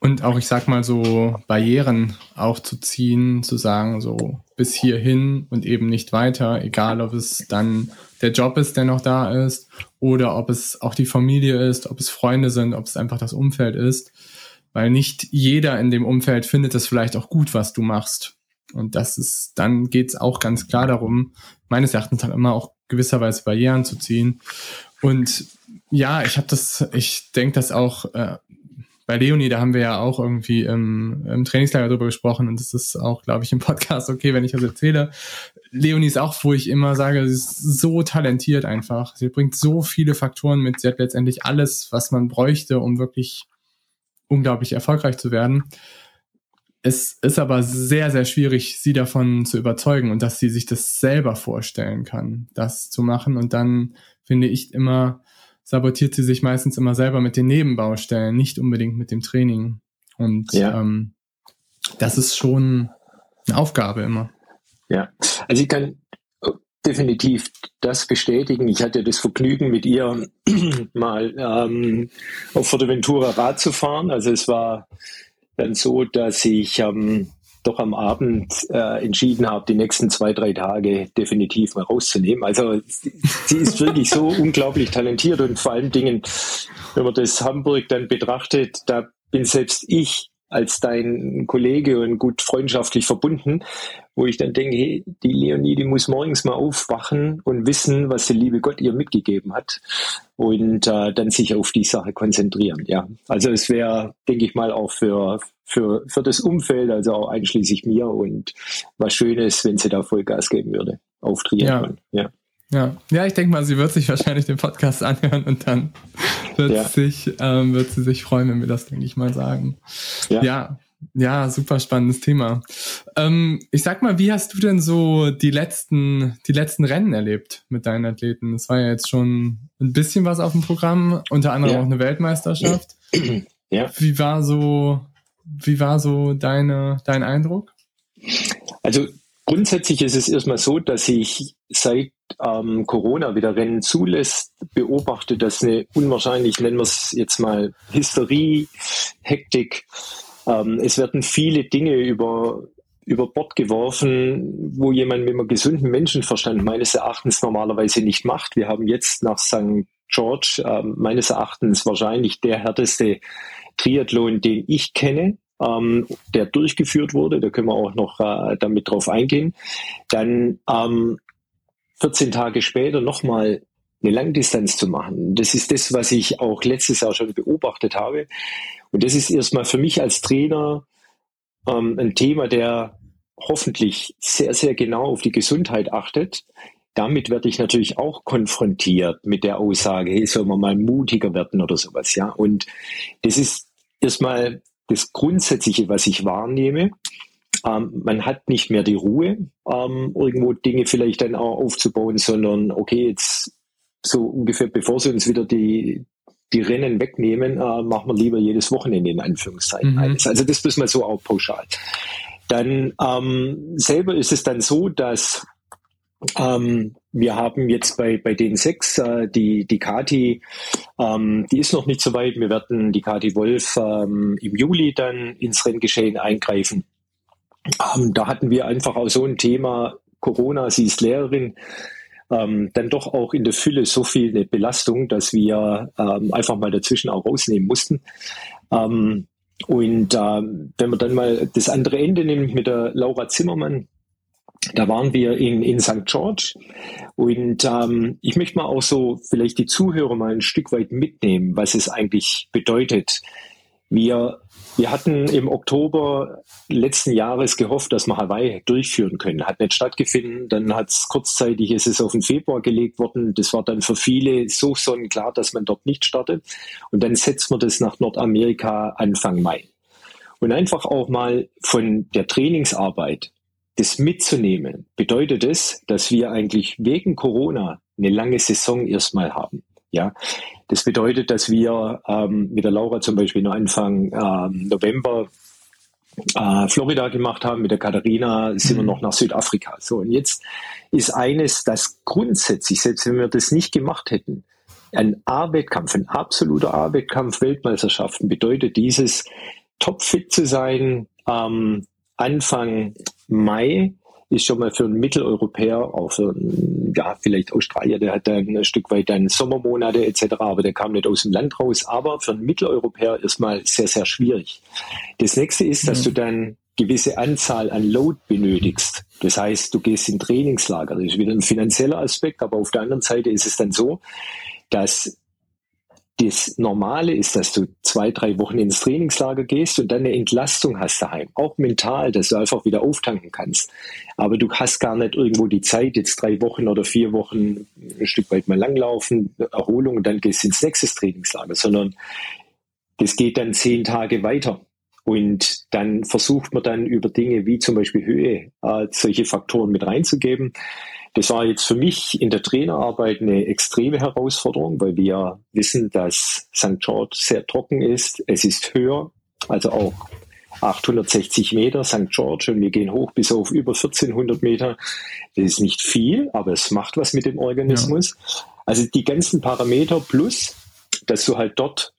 Und auch, ich sag mal so, Barrieren aufzuziehen, zu sagen, so bis hierhin und eben nicht weiter, egal ob es dann der Job ist, der noch da ist, oder ob es auch die Familie ist, ob es Freunde sind, ob es einfach das Umfeld ist. Weil nicht jeder in dem Umfeld findet es vielleicht auch gut, was du machst. Und das ist, dann geht's auch ganz klar darum, meines Erachtens halt immer auch gewisserweise Barrieren zu ziehen. Und ja, ich habe das, ich denke das auch äh, bei Leonie, da haben wir ja auch irgendwie im, im Trainingslager drüber gesprochen und das ist auch, glaube ich, im Podcast okay, wenn ich das erzähle. Leonie ist auch, wo ich immer sage, sie ist so talentiert einfach. Sie bringt so viele Faktoren mit. Sie hat letztendlich alles, was man bräuchte, um wirklich unglaublich erfolgreich zu werden. Es ist aber sehr, sehr schwierig, sie davon zu überzeugen und dass sie sich das selber vorstellen kann, das zu machen. Und dann finde ich immer, sabotiert sie sich meistens immer selber mit den Nebenbaustellen, nicht unbedingt mit dem Training. Und ja. ähm, das ist schon eine Aufgabe immer. Ja, also ich kann definitiv das bestätigen. Ich hatte das Vergnügen, mit ihr mal ähm, auf Forteventura Rad zu fahren. Also es war dann so, dass ich ähm, doch am Abend äh, entschieden habe, die nächsten zwei, drei Tage definitiv mal rauszunehmen. Also sie ist wirklich so unglaublich talentiert und vor allen Dingen, wenn man das Hamburg dann betrachtet, da bin selbst ich als dein Kollege und gut freundschaftlich verbunden, wo ich dann denke, hey, die Leonie, die muss morgens mal aufwachen und wissen, was der liebe Gott ihr mitgegeben hat und äh, dann sich auf die Sache konzentrieren. Ja, also es wäre, denke ich mal, auch für für für das Umfeld, also auch einschließlich mir und was Schönes, wenn sie da Vollgas geben würde auf Triathlon. Ja. ja. Ja, ja, ich denke mal, sie wird sich wahrscheinlich den Podcast anhören und dann wird, ja. sich, ähm, wird sie sich freuen, wenn wir das, denke ich mal, sagen. Ja. ja, ja, super spannendes Thema. Ähm, ich sag mal, wie hast du denn so die letzten, die letzten Rennen erlebt mit deinen Athleten? Es war ja jetzt schon ein bisschen was auf dem Programm, unter anderem ja. auch eine Weltmeisterschaft. Ja. Wie war so, wie war so deine, dein Eindruck? Also grundsätzlich ist es erstmal so, dass ich seit ähm, Corona wieder Rennen zulässt, beobachte, dass eine unwahrscheinlich, nennen wir es jetzt mal Hysterie, Hektik, ähm, es werden viele Dinge über, über Bord geworfen, wo jemand mit einem gesunden Menschenverstand meines Erachtens normalerweise nicht macht. Wir haben jetzt nach St. George äh, meines Erachtens wahrscheinlich der härteste Triathlon, den ich kenne, ähm, der durchgeführt wurde. Da können wir auch noch äh, damit drauf eingehen. Dann ähm, 14 Tage später nochmal eine Langdistanz zu machen. Das ist das, was ich auch letztes Jahr schon beobachtet habe. Und das ist erstmal für mich als Trainer ähm, ein Thema, der hoffentlich sehr, sehr genau auf die Gesundheit achtet. Damit werde ich natürlich auch konfrontiert mit der Aussage, hey, soll man mal mutiger werden oder sowas, ja. Und das ist erstmal das Grundsätzliche, was ich wahrnehme. Ähm, man hat nicht mehr die Ruhe, ähm, irgendwo Dinge vielleicht dann auch aufzubauen, sondern okay, jetzt so ungefähr, bevor sie uns wieder die, die Rennen wegnehmen, äh, machen wir lieber jedes Wochenende in Anführungszeichen mhm. eines. Also das ist mal so auch pauschal. Dann ähm, selber ist es dann so, dass ähm, wir haben jetzt bei, bei den sechs äh, die, die Kati, ähm, die ist noch nicht so weit. Wir werden die Kati Wolf ähm, im Juli dann ins Renngeschehen eingreifen. Ähm, da hatten wir einfach auch so ein Thema, Corona, sie ist Lehrerin, ähm, dann doch auch in der Fülle so viel eine Belastung, dass wir ähm, einfach mal dazwischen auch rausnehmen mussten. Ähm, und ähm, wenn man dann mal das andere Ende nimmt mit der Laura Zimmermann, da waren wir in, in St. George und ähm, ich möchte mal auch so vielleicht die Zuhörer mal ein Stück weit mitnehmen, was es eigentlich bedeutet. Wir wir hatten im Oktober letzten Jahres gehofft, dass wir Hawaii durchführen können. Hat nicht stattgefunden. Dann hat es kurzzeitig, ist es auf den Februar gelegt worden. Das war dann für viele so sonnenklar, dass man dort nicht startet. Und dann setzt man das nach Nordamerika Anfang Mai. Und einfach auch mal von der Trainingsarbeit das mitzunehmen, bedeutet es, dass wir eigentlich wegen Corona eine lange Saison erstmal haben. Ja, das bedeutet, dass wir ähm, mit der Laura zum Beispiel nur Anfang ähm, November äh, Florida gemacht haben, mit der Katharina sind mhm. wir noch nach Südafrika. So, und jetzt ist eines, das grundsätzlich, selbst wenn wir das nicht gemacht hätten, ein A-Wettkampf, ein absoluter A-Wettkampf Weltmeisterschaften bedeutet dieses, topfit zu sein, ähm, Anfang Mai ist schon mal für einen Mitteleuropäer, auch für einen, ja, vielleicht Australier, der hat dann ein Stück weit dann Sommermonate etc., aber der kam nicht aus dem Land raus. Aber für einen Mitteleuropäer erstmal sehr, sehr schwierig. Das nächste ist, dass mhm. du dann gewisse Anzahl an Load benötigst. Das heißt, du gehst in Trainingslager. Das ist wieder ein finanzieller Aspekt, aber auf der anderen Seite ist es dann so, dass das Normale ist, dass du zwei, drei Wochen ins Trainingslager gehst und dann eine Entlastung hast daheim. Auch mental, dass du einfach wieder auftanken kannst. Aber du hast gar nicht irgendwo die Zeit, jetzt drei Wochen oder vier Wochen ein Stück weit mal langlaufen, Erholung und dann gehst du ins nächste Trainingslager, sondern das geht dann zehn Tage weiter. Und dann versucht man dann über Dinge wie zum Beispiel Höhe äh, solche Faktoren mit reinzugeben. Das war jetzt für mich in der Trainerarbeit eine extreme Herausforderung, weil wir wissen, dass St. George sehr trocken ist. Es ist höher, also auch 860 Meter St. George und wir gehen hoch bis auf über 1400 Meter. Das ist nicht viel, aber es macht was mit dem Organismus. Ja. Also die ganzen Parameter plus, dass du halt dort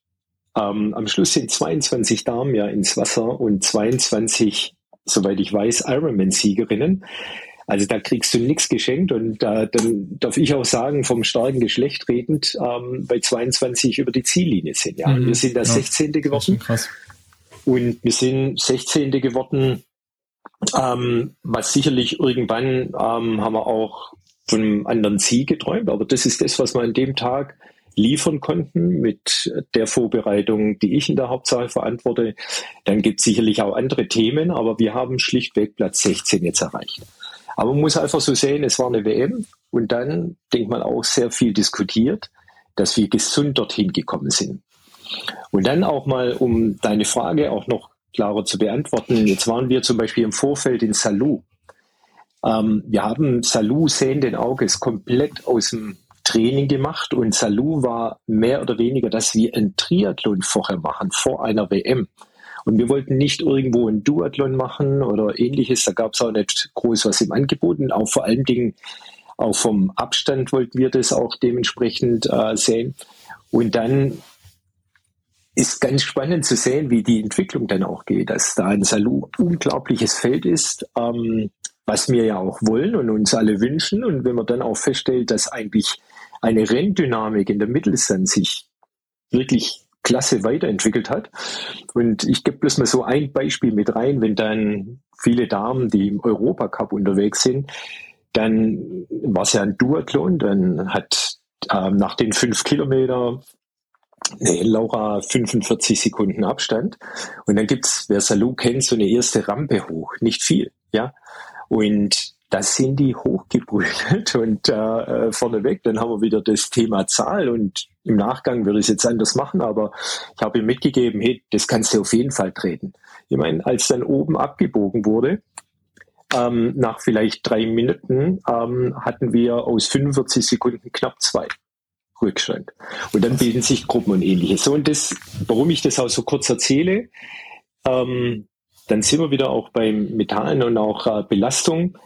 ähm, am Schluss sind 22 Damen ja ins Wasser und 22, soweit ich weiß, Ironman-Siegerinnen. Also da kriegst du nichts geschenkt und da, dann darf ich auch sagen, vom starken Geschlecht redend, ähm, bei 22 über die Ziellinie sind. Ja, mhm, wir sind da ja, 16. geworden. Krass. Und wir sind 16. geworden, ähm, was sicherlich irgendwann ähm, haben wir auch von einem anderen Ziel geträumt, aber das ist das, was wir an dem Tag liefern konnten mit der Vorbereitung, die ich in der Hauptsache verantworte. Dann gibt es sicherlich auch andere Themen, aber wir haben schlichtweg Platz 16 jetzt erreicht. Aber man muss einfach so sehen, es war eine WM und dann, denkt man, auch sehr viel diskutiert, dass wir gesund dorthin gekommen sind. Und dann auch mal, um deine Frage auch noch klarer zu beantworten, jetzt waren wir zum Beispiel im Vorfeld in Salou. Ähm, wir haben Salou sehenden Auges komplett aus dem Training gemacht und Salou war mehr oder weniger, dass wir ein Triathlon vorher machen, vor einer WM. Und wir wollten nicht irgendwo ein Duathlon machen oder ähnliches. Da gab es auch nicht groß was im Angebot. Und auch vor allen Dingen auch vom Abstand wollten wir das auch dementsprechend äh, sehen. Und dann ist ganz spannend zu sehen, wie die Entwicklung dann auch geht, dass da ein Salou unglaubliches Feld ist, ähm, was wir ja auch wollen und uns alle wünschen. Und wenn man dann auch feststellt, dass eigentlich eine Renndynamik in der Mittelstand sich wirklich klasse weiterentwickelt hat. Und ich gebe bloß mal so ein Beispiel mit rein, wenn dann viele Damen, die im Europacup unterwegs sind, dann war es ja ein Duathlon, dann hat ähm, nach den fünf Kilometer Nee, Laura 45 Sekunden Abstand. Und dann gibt's, wer Salou kennt, so eine erste Rampe hoch. Nicht viel, ja. Und das sind die hochgebrüllt und äh, vorneweg, dann haben wir wieder das Thema Zahl und im Nachgang würde ich es jetzt anders machen, aber ich habe ihm mitgegeben, hey, das kannst du auf jeden Fall treten. Ich meine, als dann oben abgebogen wurde, ähm, nach vielleicht drei Minuten ähm, hatten wir aus 45 Sekunden knapp zwei. Rückstand. Und dann bilden sich Gruppen und ähnliches. So, und das, warum ich das auch so kurz erzähle, ähm, dann sind wir wieder auch beim Metallen und auch äh, Belastung.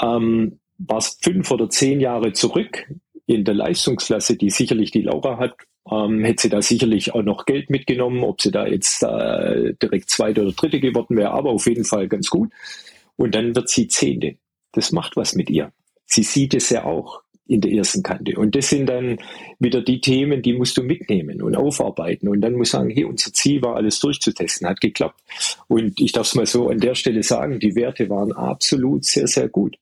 Ähm, war es fünf oder zehn Jahre zurück in der Leistungsklasse, die sicherlich die Laura hat, ähm, hätte sie da sicherlich auch noch Geld mitgenommen, ob sie da jetzt äh, direkt zweite oder dritte geworden wäre, aber auf jeden Fall ganz gut. Und dann wird sie Zehnte. Das macht was mit ihr. Sie sieht es ja auch in der ersten Kante. Und das sind dann wieder die Themen, die musst du mitnehmen und aufarbeiten. Und dann musst du sagen, hey, unser Ziel war, alles durchzutesten, hat geklappt. Und ich darf es mal so an der Stelle sagen, die Werte waren absolut sehr, sehr gut.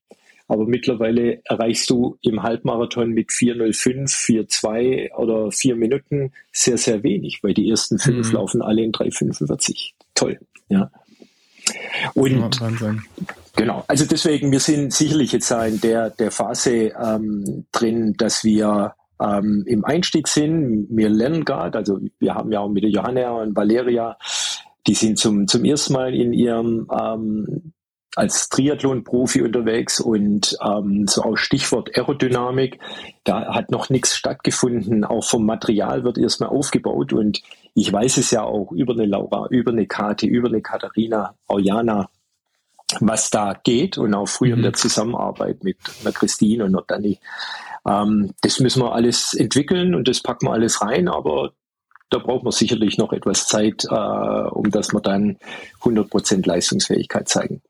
Aber mittlerweile erreichst du im Halbmarathon mit 4.05, 4.2 oder 4 Minuten sehr, sehr wenig, weil die ersten fünf mhm. laufen alle in 3.45. Toll, ja. Und ja, genau, also deswegen, wir sind sicherlich jetzt in der, der Phase ähm, drin, dass wir ähm, im Einstieg sind. Wir lernen gerade, also wir haben ja auch mit der Johanna und Valeria, die sind zum, zum ersten Mal in ihrem ähm, als Triathlon-Profi unterwegs und ähm, so auch Stichwort Aerodynamik, da hat noch nichts stattgefunden. Auch vom Material wird erstmal aufgebaut und ich weiß es ja auch über eine Laura, über eine Kati, über eine Katharina, Aujana, was da geht und auch früher mhm. in der Zusammenarbeit mit einer Christine und einer Dani. Ähm, das müssen wir alles entwickeln und das packen wir alles rein, aber da braucht man sicherlich noch etwas Zeit, äh, um dass wir dann 100% Leistungsfähigkeit zeigen.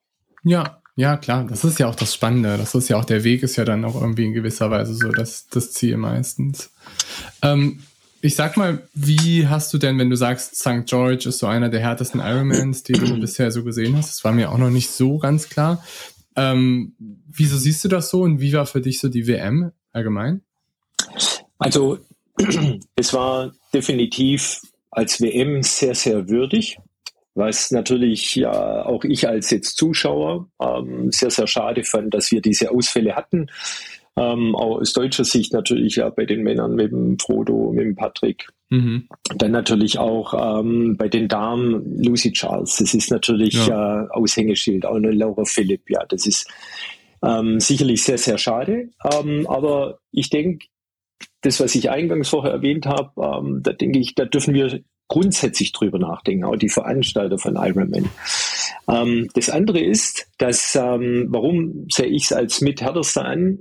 Ja, ja, klar, das ist ja auch das Spannende. Das ist ja auch der Weg, ist ja dann auch irgendwie in gewisser Weise so das, das Ziel meistens. Ähm, ich sag mal, wie hast du denn, wenn du sagst, St. George ist so einer der härtesten Ironmans, die du bisher so gesehen hast? Das war mir auch noch nicht so ganz klar. Ähm, wieso siehst du das so und wie war für dich so die WM allgemein? Also, es war definitiv als WM sehr, sehr würdig was natürlich ja auch ich als jetzt Zuschauer ähm, sehr, sehr schade fand, dass wir diese Ausfälle hatten. Ähm, auch aus deutscher Sicht natürlich ja bei den Männern mit dem Frodo, mit dem Patrick. Mhm. Dann natürlich auch ähm, bei den Damen Lucy Charles. Das ist natürlich ja. äh, Aushängeschild. Auch eine Laura Philipp. Ja, das ist ähm, sicherlich sehr, sehr schade. Ähm, aber ich denke, das, was ich eingangs vorher erwähnt habe, ähm, da denke ich, da dürfen wir grundsätzlich drüber nachdenken, auch die Veranstalter von Ironman. Ähm, das andere ist, dass, ähm, warum sehe ich es als mithärtester an?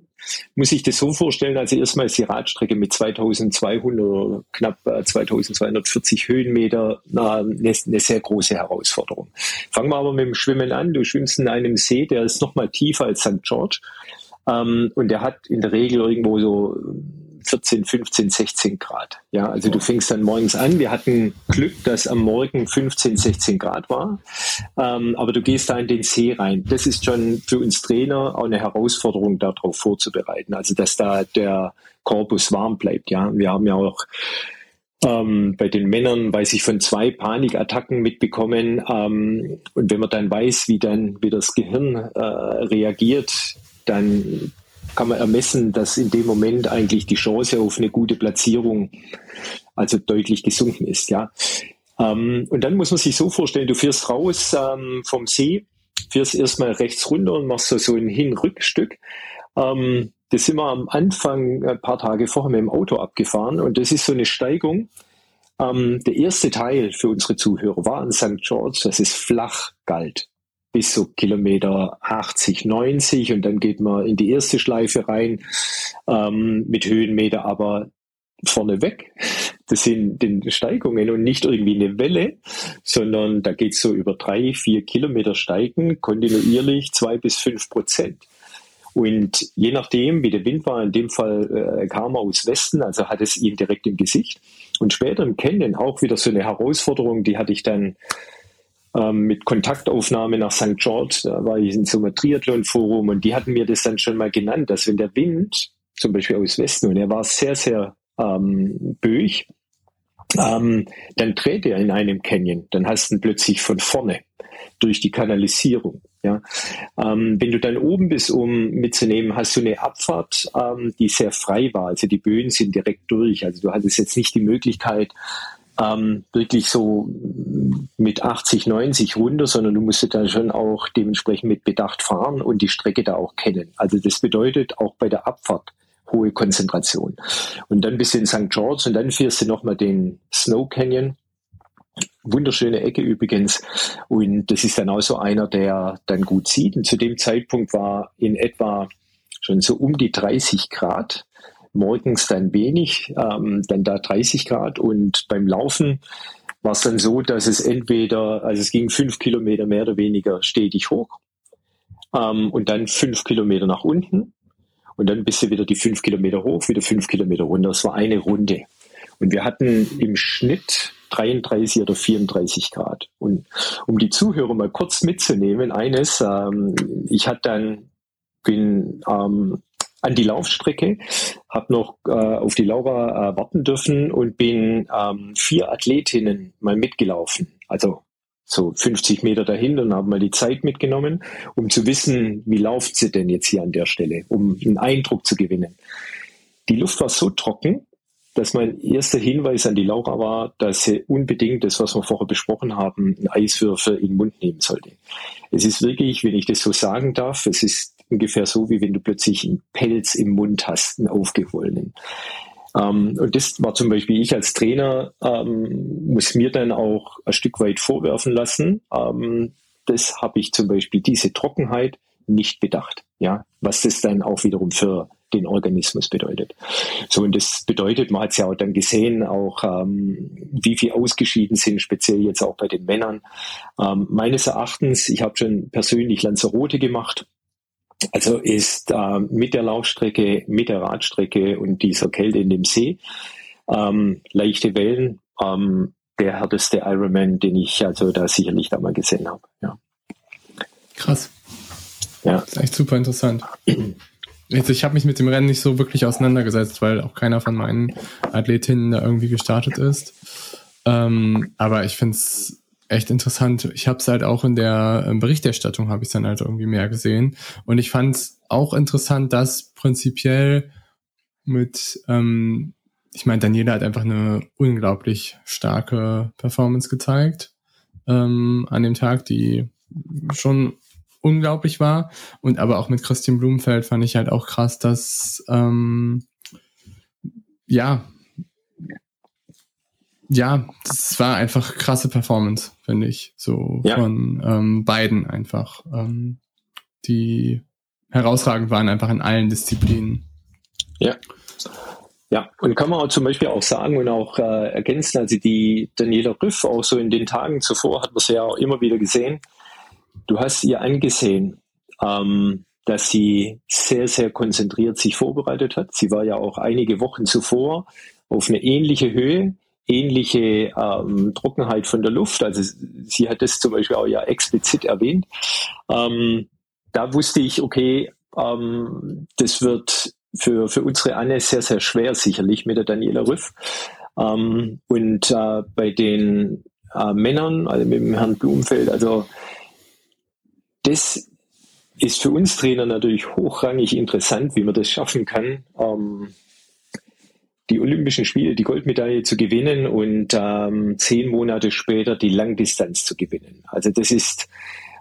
Muss ich das so vorstellen, also erstmal ist die Radstrecke mit 2200 oder knapp 2240 äh, Höhenmeter eine, eine sehr große Herausforderung. Fangen wir aber mit dem Schwimmen an. Du schwimmst in einem See, der ist noch mal tiefer als St. George. Ähm, und der hat in der Regel irgendwo so 14, 15, 16 Grad. Ja, also du fängst dann morgens an. Wir hatten Glück, dass am Morgen 15, 16 Grad war. Ähm, aber du gehst da in den See rein. Das ist schon für uns Trainer auch eine Herausforderung, darauf vorzubereiten. Also, dass da der Korpus warm bleibt. Ja, wir haben ja auch ähm, bei den Männern weiß ich von zwei Panikattacken mitbekommen. Ähm, und wenn man dann weiß, wie dann wie das Gehirn äh, reagiert, dann kann man ermessen, dass in dem Moment eigentlich die Chance auf eine gute Platzierung also deutlich gesunken ist. Ja. Ähm, und dann muss man sich so vorstellen, du fährst raus ähm, vom See, fährst erstmal rechts runter und machst so, so ein Hin-Rückstück. Ähm, das sind wir am Anfang ein paar Tage vorher mit dem Auto abgefahren und das ist so eine Steigung. Ähm, der erste Teil für unsere Zuhörer war an St. George, das ist flach galt bis so Kilometer 80, 90 und dann geht man in die erste Schleife rein ähm, mit Höhenmeter aber vorne weg. Das sind den Steigungen und nicht irgendwie eine Welle, sondern da geht's so über drei, vier Kilometer steigen, kontinuierlich zwei bis fünf Prozent. Und je nachdem, wie der Wind war, in dem Fall äh, kam er aus Westen, also hat es ihn direkt im Gesicht. Und später im Canyon auch wieder so eine Herausforderung, die hatte ich dann ähm, mit Kontaktaufnahme nach St. George. Da war ich in so einem Triathlon-Forum und die hatten mir das dann schon mal genannt, dass wenn der Wind zum Beispiel aus Westen und er war sehr, sehr ähm, böig, ähm, dann dreht er in einem Canyon, dann hast du ihn plötzlich von vorne durch die Kanalisierung. Ja, ähm, wenn du dann oben bist, um mitzunehmen, hast du eine Abfahrt, ähm, die sehr frei war. Also die Böen sind direkt durch. Also du hattest jetzt nicht die Möglichkeit, ähm, wirklich so mit 80, 90 runter, sondern du musst dann schon auch dementsprechend mit Bedacht fahren und die Strecke da auch kennen. Also das bedeutet auch bei der Abfahrt hohe Konzentration. Und dann bist du in St. George und dann fährst du nochmal den Snow Canyon. Wunderschöne Ecke übrigens. Und das ist dann auch so einer, der dann gut sieht. Und zu dem Zeitpunkt war in etwa schon so um die 30 Grad. Morgens dann wenig, ähm, dann da 30 Grad. Und beim Laufen war es dann so, dass es entweder, also es ging fünf Kilometer mehr oder weniger stetig hoch ähm, und dann fünf Kilometer nach unten und dann bist du wieder die fünf Kilometer hoch, wieder fünf Kilometer runter. Das war eine Runde. Und wir hatten im Schnitt 33 oder 34 Grad. Und um die Zuhörer mal kurz mitzunehmen, eines, ähm, ich hatte dann, bin ähm, an die Laufstrecke, habe noch äh, auf die Laura äh, warten dürfen und bin ähm, vier Athletinnen mal mitgelaufen. Also so 50 Meter dahinter und haben mal die Zeit mitgenommen, um zu wissen, wie läuft sie denn jetzt hier an der Stelle, um einen Eindruck zu gewinnen. Die Luft war so trocken, dass mein erster Hinweis an die Laura war, dass sie unbedingt das, was wir vorher besprochen haben, einen Eiswürfel in den Mund nehmen sollte. Es ist wirklich, wenn ich das so sagen darf, es ist ungefähr so, wie wenn du plötzlich einen Pelz im Mund hast, einen aufgewollenen. Ähm, und das war zum Beispiel ich als Trainer, ähm, muss mir dann auch ein Stück weit vorwerfen lassen. Ähm, das habe ich zum Beispiel diese Trockenheit nicht bedacht. Ja, was das dann auch wiederum für den Organismus bedeutet. So, und das bedeutet, man hat es ja auch dann gesehen, auch ähm, wie viel ausgeschieden sind, speziell jetzt auch bei den Männern. Ähm, meines Erachtens, ich habe schon persönlich Lanzarote gemacht, also ist äh, mit der Laufstrecke, mit der Radstrecke und dieser Kälte in dem See, ähm, leichte Wellen, ähm, der härteste Ironman, den ich also da sicherlich da mal gesehen habe. Ja. Krass. Ja. Das ist echt super interessant. Jetzt, ich habe mich mit dem Rennen nicht so wirklich auseinandergesetzt, weil auch keiner von meinen Athletinnen da irgendwie gestartet ist. Ähm, aber ich finde es echt interessant. Ich habe es halt auch in der ähm, Berichterstattung habe ich dann halt irgendwie mehr gesehen und ich fand es auch interessant, dass prinzipiell mit, ähm, ich meine, Daniela hat einfach eine unglaublich starke Performance gezeigt ähm, an dem Tag, die schon unglaublich war und aber auch mit Christian Blumenfeld fand ich halt auch krass, dass ähm, ja ja, das war einfach krasse Performance, finde ich. So ja. von ähm, beiden einfach. Ähm, die herausragend waren einfach in allen Disziplinen. Ja. Ja, und kann man auch zum Beispiel auch sagen und auch äh, ergänzen, also die Daniela Rüff, auch so in den Tagen zuvor, hat man sie ja auch immer wieder gesehen. Du hast ihr angesehen, ähm, dass sie sehr, sehr konzentriert sich vorbereitet hat. Sie war ja auch einige Wochen zuvor auf eine ähnliche Höhe ähnliche ähm, Trockenheit von der Luft. Also sie hat das zum Beispiel auch ja explizit erwähnt. Ähm, da wusste ich, okay, ähm, das wird für, für unsere Anne sehr, sehr schwer, sicherlich mit der Daniela Rüff. Ähm, und äh, bei den äh, Männern, also mit dem Herrn Blumfeld, also das ist für uns Trainer natürlich hochrangig interessant, wie man das schaffen kann. Ähm, die Olympischen Spiele, die Goldmedaille zu gewinnen und ähm, zehn Monate später die Langdistanz zu gewinnen. Also das ist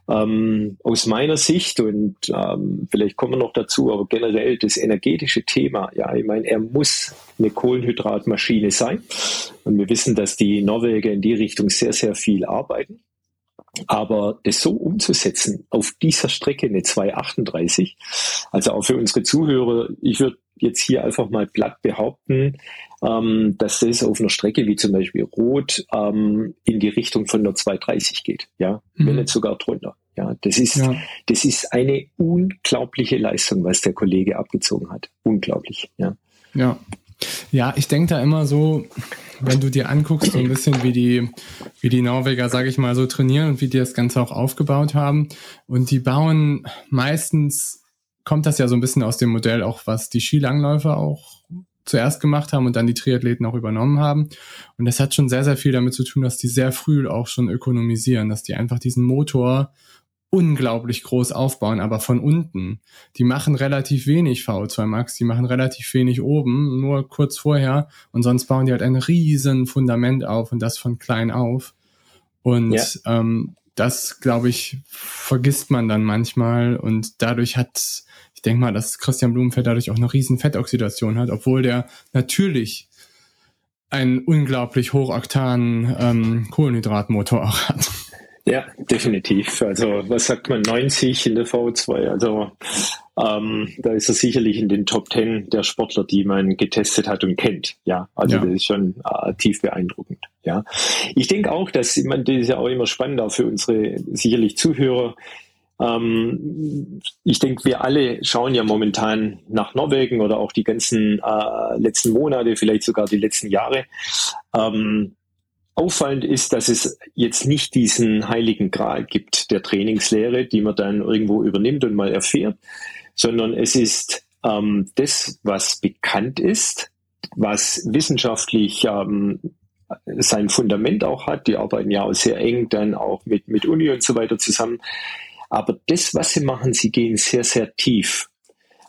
ähm, aus meiner Sicht und ähm, vielleicht kommen wir noch dazu, aber generell das energetische Thema. Ja, ich meine, er muss eine Kohlenhydratmaschine sein und wir wissen, dass die Norweger in die Richtung sehr, sehr viel arbeiten. Aber das so umzusetzen auf dieser Strecke eine 238, also auch für unsere Zuhörer, ich würde jetzt hier einfach mal platt behaupten, ähm, dass das auf einer Strecke wie zum Beispiel Rot ähm, in die Richtung von der 230 geht, ja, mhm. wenn nicht sogar drunter. Ja, das ist, ja. das ist eine unglaubliche Leistung, was der Kollege abgezogen hat. Unglaublich, ja. Ja. Ja, ich denke da immer so, wenn du dir anguckst, so ein bisschen wie die, wie die Norweger, sage ich mal, so trainieren und wie die das Ganze auch aufgebaut haben. Und die bauen meistens kommt das ja so ein bisschen aus dem Modell auch, was die Skilangläufer auch zuerst gemacht haben und dann die Triathleten auch übernommen haben. Und das hat schon sehr, sehr viel damit zu tun, dass die sehr früh auch schon ökonomisieren, dass die einfach diesen Motor unglaublich groß aufbauen, aber von unten. Die machen relativ wenig VO2 Max, die machen relativ wenig oben, nur kurz vorher und sonst bauen die halt ein riesen Fundament auf und das von klein auf. Und ja. ähm, das, glaube ich, vergisst man dann manchmal und dadurch hat, ich denke mal, dass Christian Blumenfeld dadurch auch eine riesen Fettoxidation hat, obwohl der natürlich einen unglaublich hochoktanen ähm, Kohlenhydratmotor auch hat. Ja, definitiv. Also was sagt man, 90 in der V2? Also ähm, da ist er sicherlich in den Top 10 der Sportler, die man getestet hat und kennt. Ja, also ja. das ist schon äh, tief beeindruckend. Ja, ich denke auch, dass man das ist ja auch immer spannend auch für unsere sicherlich Zuhörer. Ähm, ich denke, wir alle schauen ja momentan nach Norwegen oder auch die ganzen äh, letzten Monate, vielleicht sogar die letzten Jahre. Ähm, Auffallend ist, dass es jetzt nicht diesen heiligen Gral gibt der Trainingslehre, die man dann irgendwo übernimmt und mal erfährt, sondern es ist ähm, das, was bekannt ist, was wissenschaftlich ähm, sein Fundament auch hat. Die arbeiten ja auch sehr eng dann auch mit, mit Uni und so weiter zusammen. Aber das, was sie machen, sie gehen sehr, sehr tief.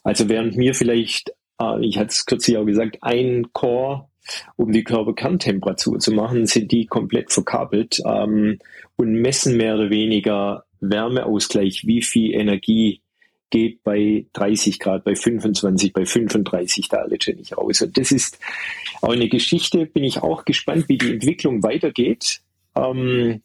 Also während mir vielleicht, äh, ich hatte es kürzlich auch gesagt, ein Core um die Körperkerntemperatur zu machen, sind die komplett verkabelt ähm, und messen mehr oder weniger Wärmeausgleich, wie viel Energie geht bei 30 Grad, bei 25, bei 35 da letztendlich raus. Und das ist auch eine Geschichte, bin ich auch gespannt, wie die Entwicklung weitergeht. Ähm,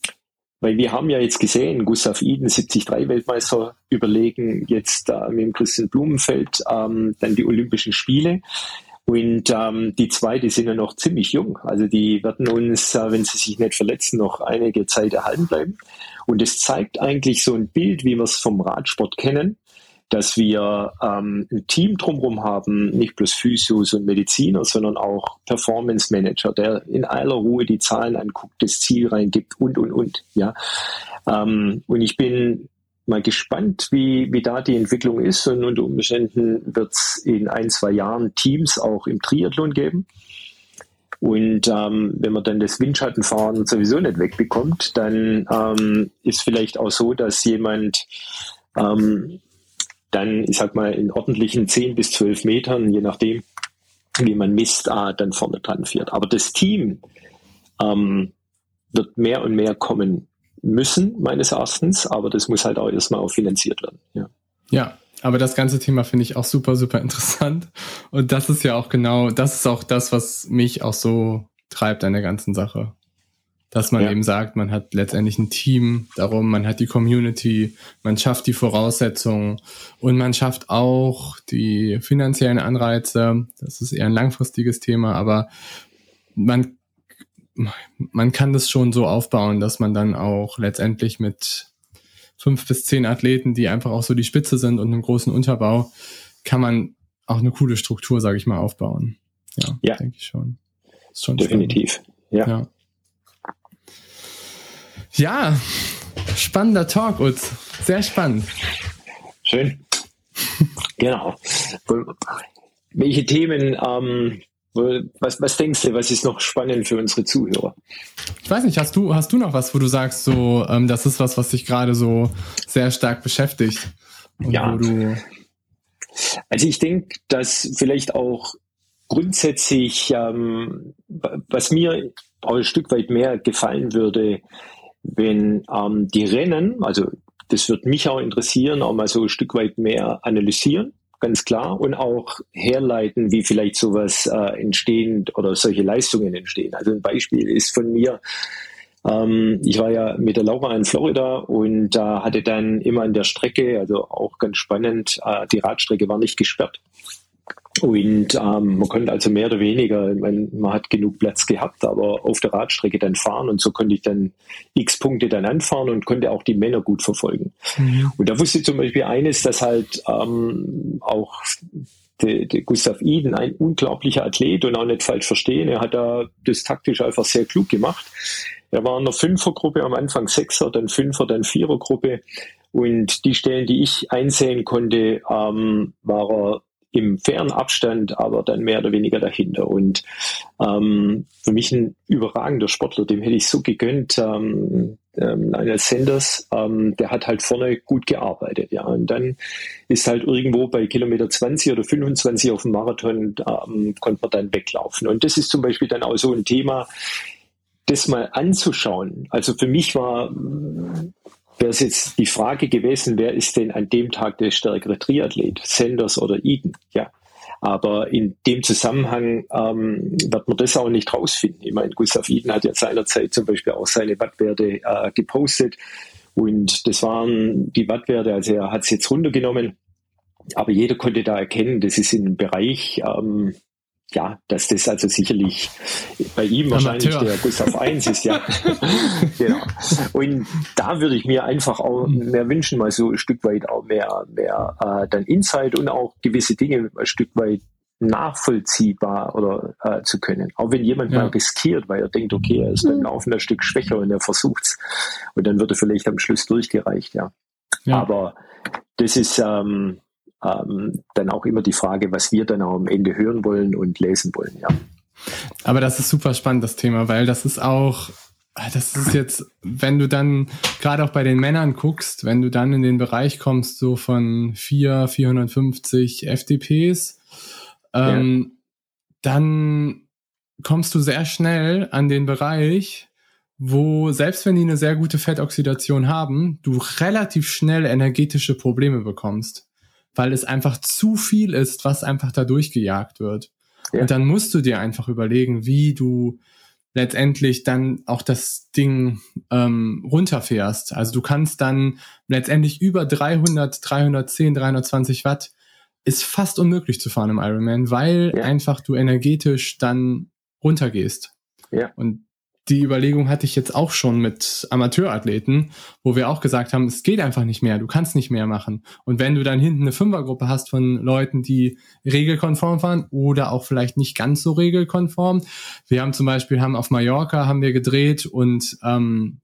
weil wir haben ja jetzt gesehen, Gustav Iden, 73 Weltmeister, überlegen jetzt äh, mit dem Christian Blumenfeld ähm, dann die Olympischen Spiele. Und ähm, die zwei, die sind ja noch ziemlich jung. Also die werden uns, äh, wenn sie sich nicht verletzen, noch einige Zeit erhalten bleiben. Und es zeigt eigentlich so ein Bild, wie wir es vom Radsport kennen, dass wir ähm, ein Team drumherum haben, nicht bloß Physios und Mediziner, sondern auch Performance Manager, der in aller Ruhe die Zahlen anguckt, das Ziel reingibt und, und, und. Ja. Ähm, und ich bin mal gespannt, wie, wie da die Entwicklung ist. Und unter Umständen wird es in ein, zwei Jahren Teams auch im Triathlon geben. Und ähm, wenn man dann das Windschattenfahren sowieso nicht wegbekommt, dann ähm, ist vielleicht auch so, dass jemand ähm, dann, ich sag mal, in ordentlichen 10 bis 12 Metern, je nachdem, wie man misst, ah, dann vorne dran fährt. Aber das Team ähm, wird mehr und mehr kommen müssen, meines Erachtens, aber das muss halt auch erstmal auch finanziert werden. Ja. ja, aber das ganze Thema finde ich auch super, super interessant. Und das ist ja auch genau, das ist auch das, was mich auch so treibt an der ganzen Sache. Dass man ja. eben sagt, man hat letztendlich ein Team darum, man hat die Community, man schafft die Voraussetzungen und man schafft auch die finanziellen Anreize. Das ist eher ein langfristiges Thema, aber man man kann das schon so aufbauen, dass man dann auch letztendlich mit fünf bis zehn Athleten, die einfach auch so die Spitze sind und einem großen Unterbau, kann man auch eine coole Struktur, sage ich mal, aufbauen. Ja, ja. denke ich schon. Ist schon Definitiv. Ja. ja. Ja, spannender Talk, Utz. Sehr spannend. Schön. genau. Welche Themen ähm, was, was denkst du, was ist noch spannend für unsere Zuhörer? Ich weiß nicht, hast du, hast du noch was, wo du sagst, so, ähm, das ist was, was dich gerade so sehr stark beschäftigt? ja. also ich denke, dass vielleicht auch grundsätzlich, ähm, was mir auch ein Stück weit mehr gefallen würde, wenn ähm, die Rennen, also das wird mich auch interessieren, auch mal so ein Stück weit mehr analysieren ganz klar, und auch herleiten, wie vielleicht sowas äh, entstehen oder solche Leistungen entstehen. Also ein Beispiel ist von mir, ähm, ich war ja mit der Laura in Florida und da äh, hatte dann immer an der Strecke, also auch ganz spannend, äh, die Radstrecke war nicht gesperrt. Und ähm, man konnte also mehr oder weniger, man, man hat genug Platz gehabt, aber auf der Radstrecke dann fahren und so konnte ich dann x Punkte dann anfahren und konnte auch die Männer gut verfolgen. Mhm. Und da wusste ich zum Beispiel eines, dass halt ähm, auch der, der Gustav Iden ein unglaublicher Athlet und auch nicht falsch verstehen. Er hat da das taktisch einfach sehr klug gemacht. Er war in der Fünfergruppe am Anfang Sechser, dann Fünfer, dann Vierergruppe Und die Stellen, die ich einsehen konnte, ähm, war er im fairen Abstand, aber dann mehr oder weniger dahinter. Und ähm, für mich ein überragender Sportler, dem hätte ich so gegönnt. Ähm, ähm, Lionel Sanders, ähm, der hat halt vorne gut gearbeitet, ja. Und dann ist halt irgendwo bei Kilometer 20 oder 25 auf dem Marathon, ähm, konnte man dann weglaufen. Und das ist zum Beispiel dann auch so ein Thema, das mal anzuschauen. Also für mich war wäre es jetzt die Frage gewesen, wer ist denn an dem Tag der stärkere Triathlet, Sanders oder Eden? Ja. Aber in dem Zusammenhang ähm, wird man das auch nicht rausfinden. Ich meine, Gustav Eden hat ja seinerzeit zum Beispiel auch seine Wattwerte äh, gepostet und das waren die Wattwerte, also er hat es jetzt runtergenommen, aber jeder konnte da erkennen, das ist in einem Bereich, ähm, ja, dass das also sicherlich bei ihm wahrscheinlich Amateur. der Gustav 1 ist, ja. genau. Und da würde ich mir einfach auch mehr wünschen, mal so ein Stück weit auch mehr, mehr äh, dann Insight und auch gewisse Dinge ein Stück weit nachvollziehbar oder äh, zu können. Auch wenn jemand ja. mal riskiert, weil er denkt, okay, er ist beim hm. Laufen ein Stück schwächer und er versucht's. Und dann wird er vielleicht am Schluss durchgereicht, ja. ja. Aber das ist, ähm, ähm, dann auch immer die Frage, was wir dann auch am Ende hören wollen und lesen wollen, ja. Aber das ist super spannend, das Thema, weil das ist auch, das ist jetzt, wenn du dann gerade auch bei den Männern guckst, wenn du dann in den Bereich kommst, so von 4, 450 FDPs, ähm, ja. dann kommst du sehr schnell an den Bereich, wo selbst wenn die eine sehr gute Fettoxidation haben, du relativ schnell energetische Probleme bekommst weil es einfach zu viel ist, was einfach da durchgejagt wird. Ja. Und dann musst du dir einfach überlegen, wie du letztendlich dann auch das Ding ähm, runterfährst. Also du kannst dann letztendlich über 300, 310, 320 Watt ist fast unmöglich zu fahren im Ironman, weil ja. einfach du energetisch dann runtergehst. Ja. Und die Überlegung hatte ich jetzt auch schon mit Amateurathleten, wo wir auch gesagt haben, es geht einfach nicht mehr, du kannst nicht mehr machen. Und wenn du dann hinten eine Fünfergruppe hast von Leuten, die regelkonform fahren oder auch vielleicht nicht ganz so regelkonform. Wir haben zum Beispiel haben auf Mallorca haben wir gedreht und ähm,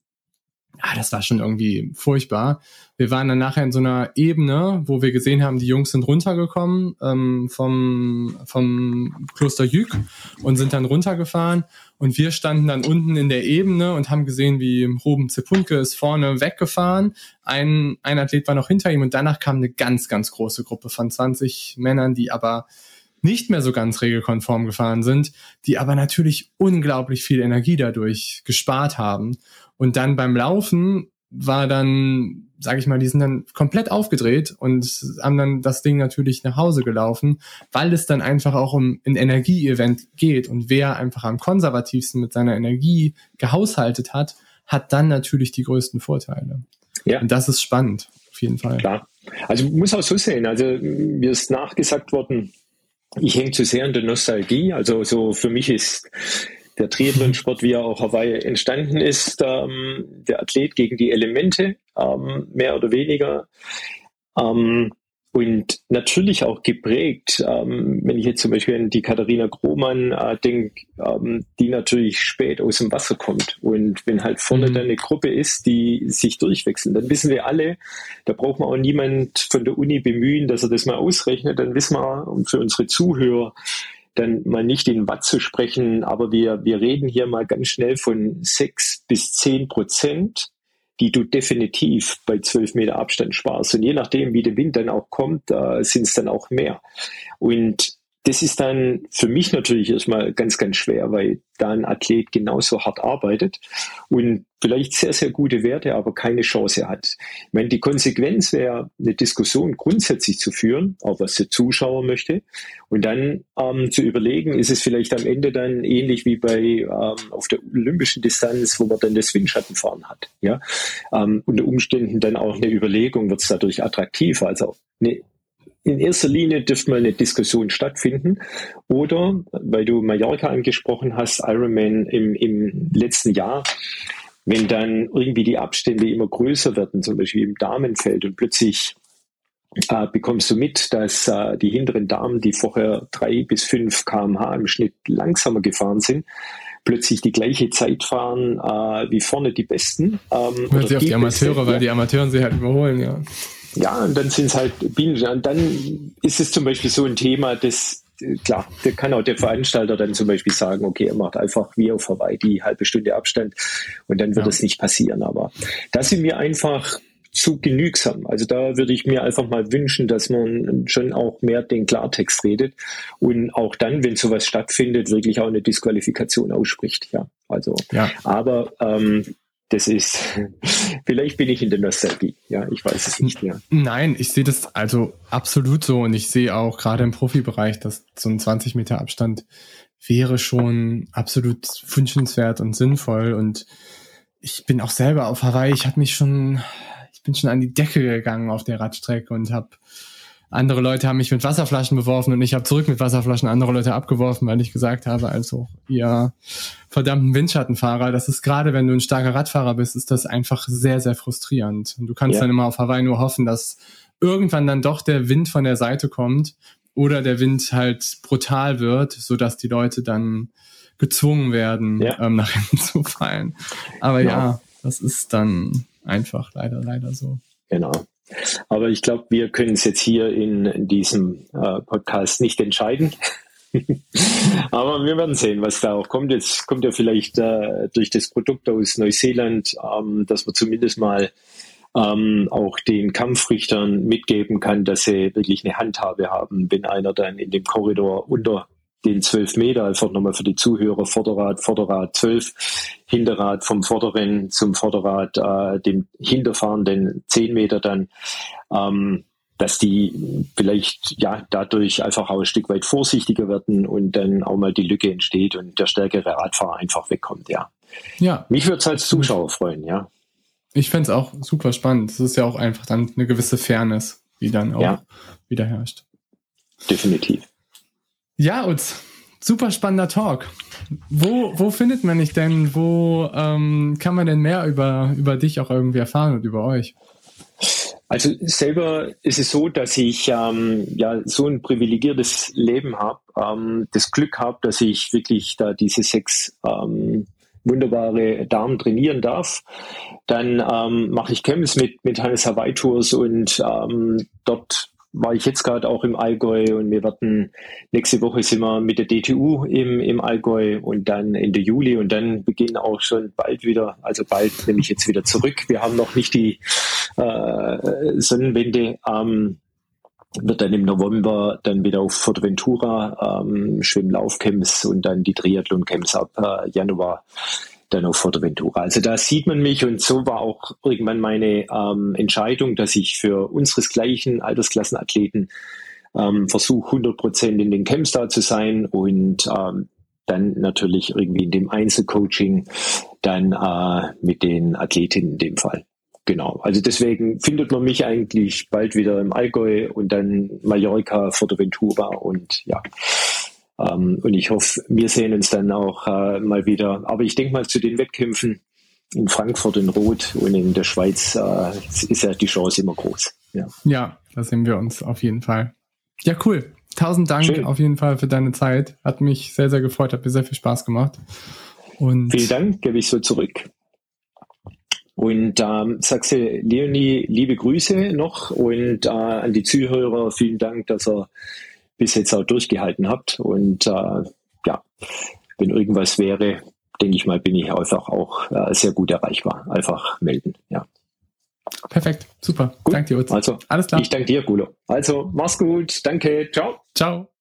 ah, das war schon irgendwie furchtbar. Wir waren dann nachher in so einer Ebene, wo wir gesehen haben, die Jungs sind runtergekommen ähm, vom, vom Kloster Jück und sind dann runtergefahren. Und wir standen dann unten in der Ebene und haben gesehen, wie Ruben Zepunke ist vorne weggefahren. Ein, ein Athlet war noch hinter ihm und danach kam eine ganz, ganz große Gruppe von 20 Männern, die aber nicht mehr so ganz regelkonform gefahren sind, die aber natürlich unglaublich viel Energie dadurch gespart haben. Und dann beim Laufen war dann, sage ich mal, die sind dann komplett aufgedreht und haben dann das Ding natürlich nach Hause gelaufen, weil es dann einfach auch um ein Energieevent geht und wer einfach am konservativsten mit seiner Energie gehaushaltet hat, hat dann natürlich die größten Vorteile. Ja. Und das ist spannend, auf jeden Fall. Klar. Also muss auch so sehen. Also mir ist nachgesagt worden, ich hänge zu sehr an der Nostalgie. Also so für mich ist der Triathlonsport, wie er auch Hawaii entstanden ist, ähm, der Athlet gegen die Elemente, ähm, mehr oder weniger. Ähm, und natürlich auch geprägt, ähm, wenn ich jetzt zum Beispiel an die Katharina Grohmann äh, denke, ähm, die natürlich spät aus dem Wasser kommt. Und wenn halt vorne mhm. dann eine Gruppe ist, die sich durchwechseln, dann wissen wir alle, da braucht man auch niemand von der Uni bemühen, dass er das mal ausrechnet. Dann wissen wir, und für unsere Zuhörer, dann mal nicht in Watt zu sprechen, aber wir, wir reden hier mal ganz schnell von sechs bis zehn Prozent, die du definitiv bei zwölf Meter Abstand sparst. Und je nachdem, wie der Wind dann auch kommt, äh, sind es dann auch mehr. Und das ist dann für mich natürlich erstmal ganz, ganz schwer, weil da ein Athlet genauso hart arbeitet und vielleicht sehr, sehr gute Werte, aber keine Chance hat. Ich meine, die Konsequenz wäre, eine Diskussion grundsätzlich zu führen, auch was der Zuschauer möchte, und dann ähm, zu überlegen, ist es vielleicht am Ende dann ähnlich wie bei ähm, auf der olympischen Distanz, wo man dann das Windschattenfahren hat. Ja? Ähm, unter Umständen dann auch eine Überlegung, wird es dadurch attraktiv, also eine in erster Linie dürfte mal eine Diskussion stattfinden. Oder, weil du Mallorca angesprochen hast, Ironman im, im letzten Jahr, wenn dann irgendwie die Abstände immer größer werden, zum Beispiel im Damenfeld und plötzlich äh, bekommst du mit, dass äh, die hinteren Damen, die vorher drei bis fünf kmh im Schnitt langsamer gefahren sind, plötzlich die gleiche Zeit fahren äh, wie vorne die Besten. Ähm, sie auf die, die Amateure, Beste, weil ja. die Amateure sie halt überholen, ja. Ja, und dann sind es halt Bienen. Und dann ist es zum Beispiel so ein Thema, das klar, der kann auch der Veranstalter dann zum Beispiel sagen, okay, er macht einfach wie auf Hawaii die halbe Stunde Abstand und dann wird es ja. nicht passieren. Aber da sind wir einfach zu genügsam. Also da würde ich mir einfach mal wünschen, dass man schon auch mehr den Klartext redet und auch dann, wenn sowas stattfindet, wirklich auch eine Disqualifikation ausspricht. Ja, also, ja. aber ähm, das ist, vielleicht bin ich in der Nostalgie. Ja, ich weiß es nicht mehr. Nein, ich sehe das also absolut so und ich sehe auch gerade im Profibereich, dass so ein 20 Meter Abstand wäre schon absolut wünschenswert und sinnvoll und ich bin auch selber auf Hawaii. Ich habe mich schon ich bin schon an die Decke gegangen auf der Radstrecke und habe andere Leute haben mich mit Wasserflaschen beworfen und ich habe zurück mit Wasserflaschen andere Leute abgeworfen, weil ich gesagt habe, also ihr verdammten Windschattenfahrer, das ist gerade, wenn du ein starker Radfahrer bist, ist das einfach sehr, sehr frustrierend. Und du kannst ja. dann immer auf Hawaii nur hoffen, dass irgendwann dann doch der Wind von der Seite kommt oder der Wind halt brutal wird, so dass die Leute dann gezwungen werden, ja. ähm, nach hinten zu fallen. Aber ja, ja das ist dann einfach leider, leider so. Genau. Aber ich glaube, wir können es jetzt hier in diesem äh, Podcast nicht entscheiden. Aber wir werden sehen, was da auch kommt. Jetzt kommt ja vielleicht äh, durch das Produkt aus Neuseeland, ähm, dass man zumindest mal ähm, auch den Kampfrichtern mitgeben kann, dass sie wirklich eine Handhabe haben, wenn einer dann in dem Korridor unter den 12 Meter, einfach nochmal für die Zuhörer, Vorderrad, Vorderrad 12, Hinterrad vom Vorderen zum Vorderrad, äh, dem Hinterfahrenden 10 Meter dann, ähm, dass die vielleicht ja dadurch einfach auch ein Stück weit vorsichtiger werden und dann auch mal die Lücke entsteht und der stärkere Radfahrer einfach wegkommt, ja. Ja. Mich würde es als Zuschauer freuen, ja. Ich fände es auch super spannend. Es ist ja auch einfach dann eine gewisse Fairness, die dann auch ja. wieder herrscht. Definitiv. Ja, und super spannender Talk. Wo, wo findet man dich denn? Wo ähm, kann man denn mehr über, über dich auch irgendwie erfahren und über euch? Also selber ist es so, dass ich ähm, ja so ein privilegiertes Leben habe, ähm, das Glück habe, dass ich wirklich da diese sechs ähm, wunderbare Damen trainieren darf. Dann ähm, mache ich Camps mit, mit Hannes Hawaii Tours und ähm, dort war ich jetzt gerade auch im Allgäu und wir werden nächste Woche sind wir mit der DTU im, im Allgäu und dann Ende Juli und dann beginnen auch schon bald wieder, also bald nehme ich jetzt wieder zurück. Wir haben noch nicht die äh, Sonnenwende. Ähm, wird dann im November dann wieder auf Forteventura ähm, Schwimmlaufcamps und dann die Triathlon-Camps ab äh, Januar dann auf Forteventura. Also da sieht man mich und so war auch irgendwann meine ähm, Entscheidung, dass ich für unseresgleichen Altersklassenathleten ähm, versuche 100 Prozent in den Camps da zu sein und ähm, dann natürlich irgendwie in dem Einzelcoaching dann äh, mit den Athletinnen in dem Fall. Genau. Also deswegen findet man mich eigentlich bald wieder im Allgäu und dann Mallorca, Forteventura und ja, ähm, und ich hoffe, wir sehen uns dann auch äh, mal wieder. Aber ich denke mal zu den Wettkämpfen in Frankfurt in Rot und in der Schweiz äh, ist ja die Chance immer groß. Ja. ja, da sehen wir uns auf jeden Fall. Ja, cool. Tausend Dank Schön. auf jeden Fall für deine Zeit. Hat mich sehr, sehr gefreut, hat mir sehr viel Spaß gemacht. Und Vielen Dank, gebe ich so zurück. Und ähm, sagst du, Leonie, liebe Grüße noch und äh, an die Zuhörer vielen Dank, dass er bis jetzt auch durchgehalten habt. Und äh, ja, wenn irgendwas wäre, denke ich mal, bin ich einfach auch äh, sehr gut erreichbar. Einfach melden, ja. Perfekt, super. Gut. Danke dir, Utz. Also, alles klar. Ich danke dir, Gulo. Also, mach's gut. Danke. Ciao. Ciao.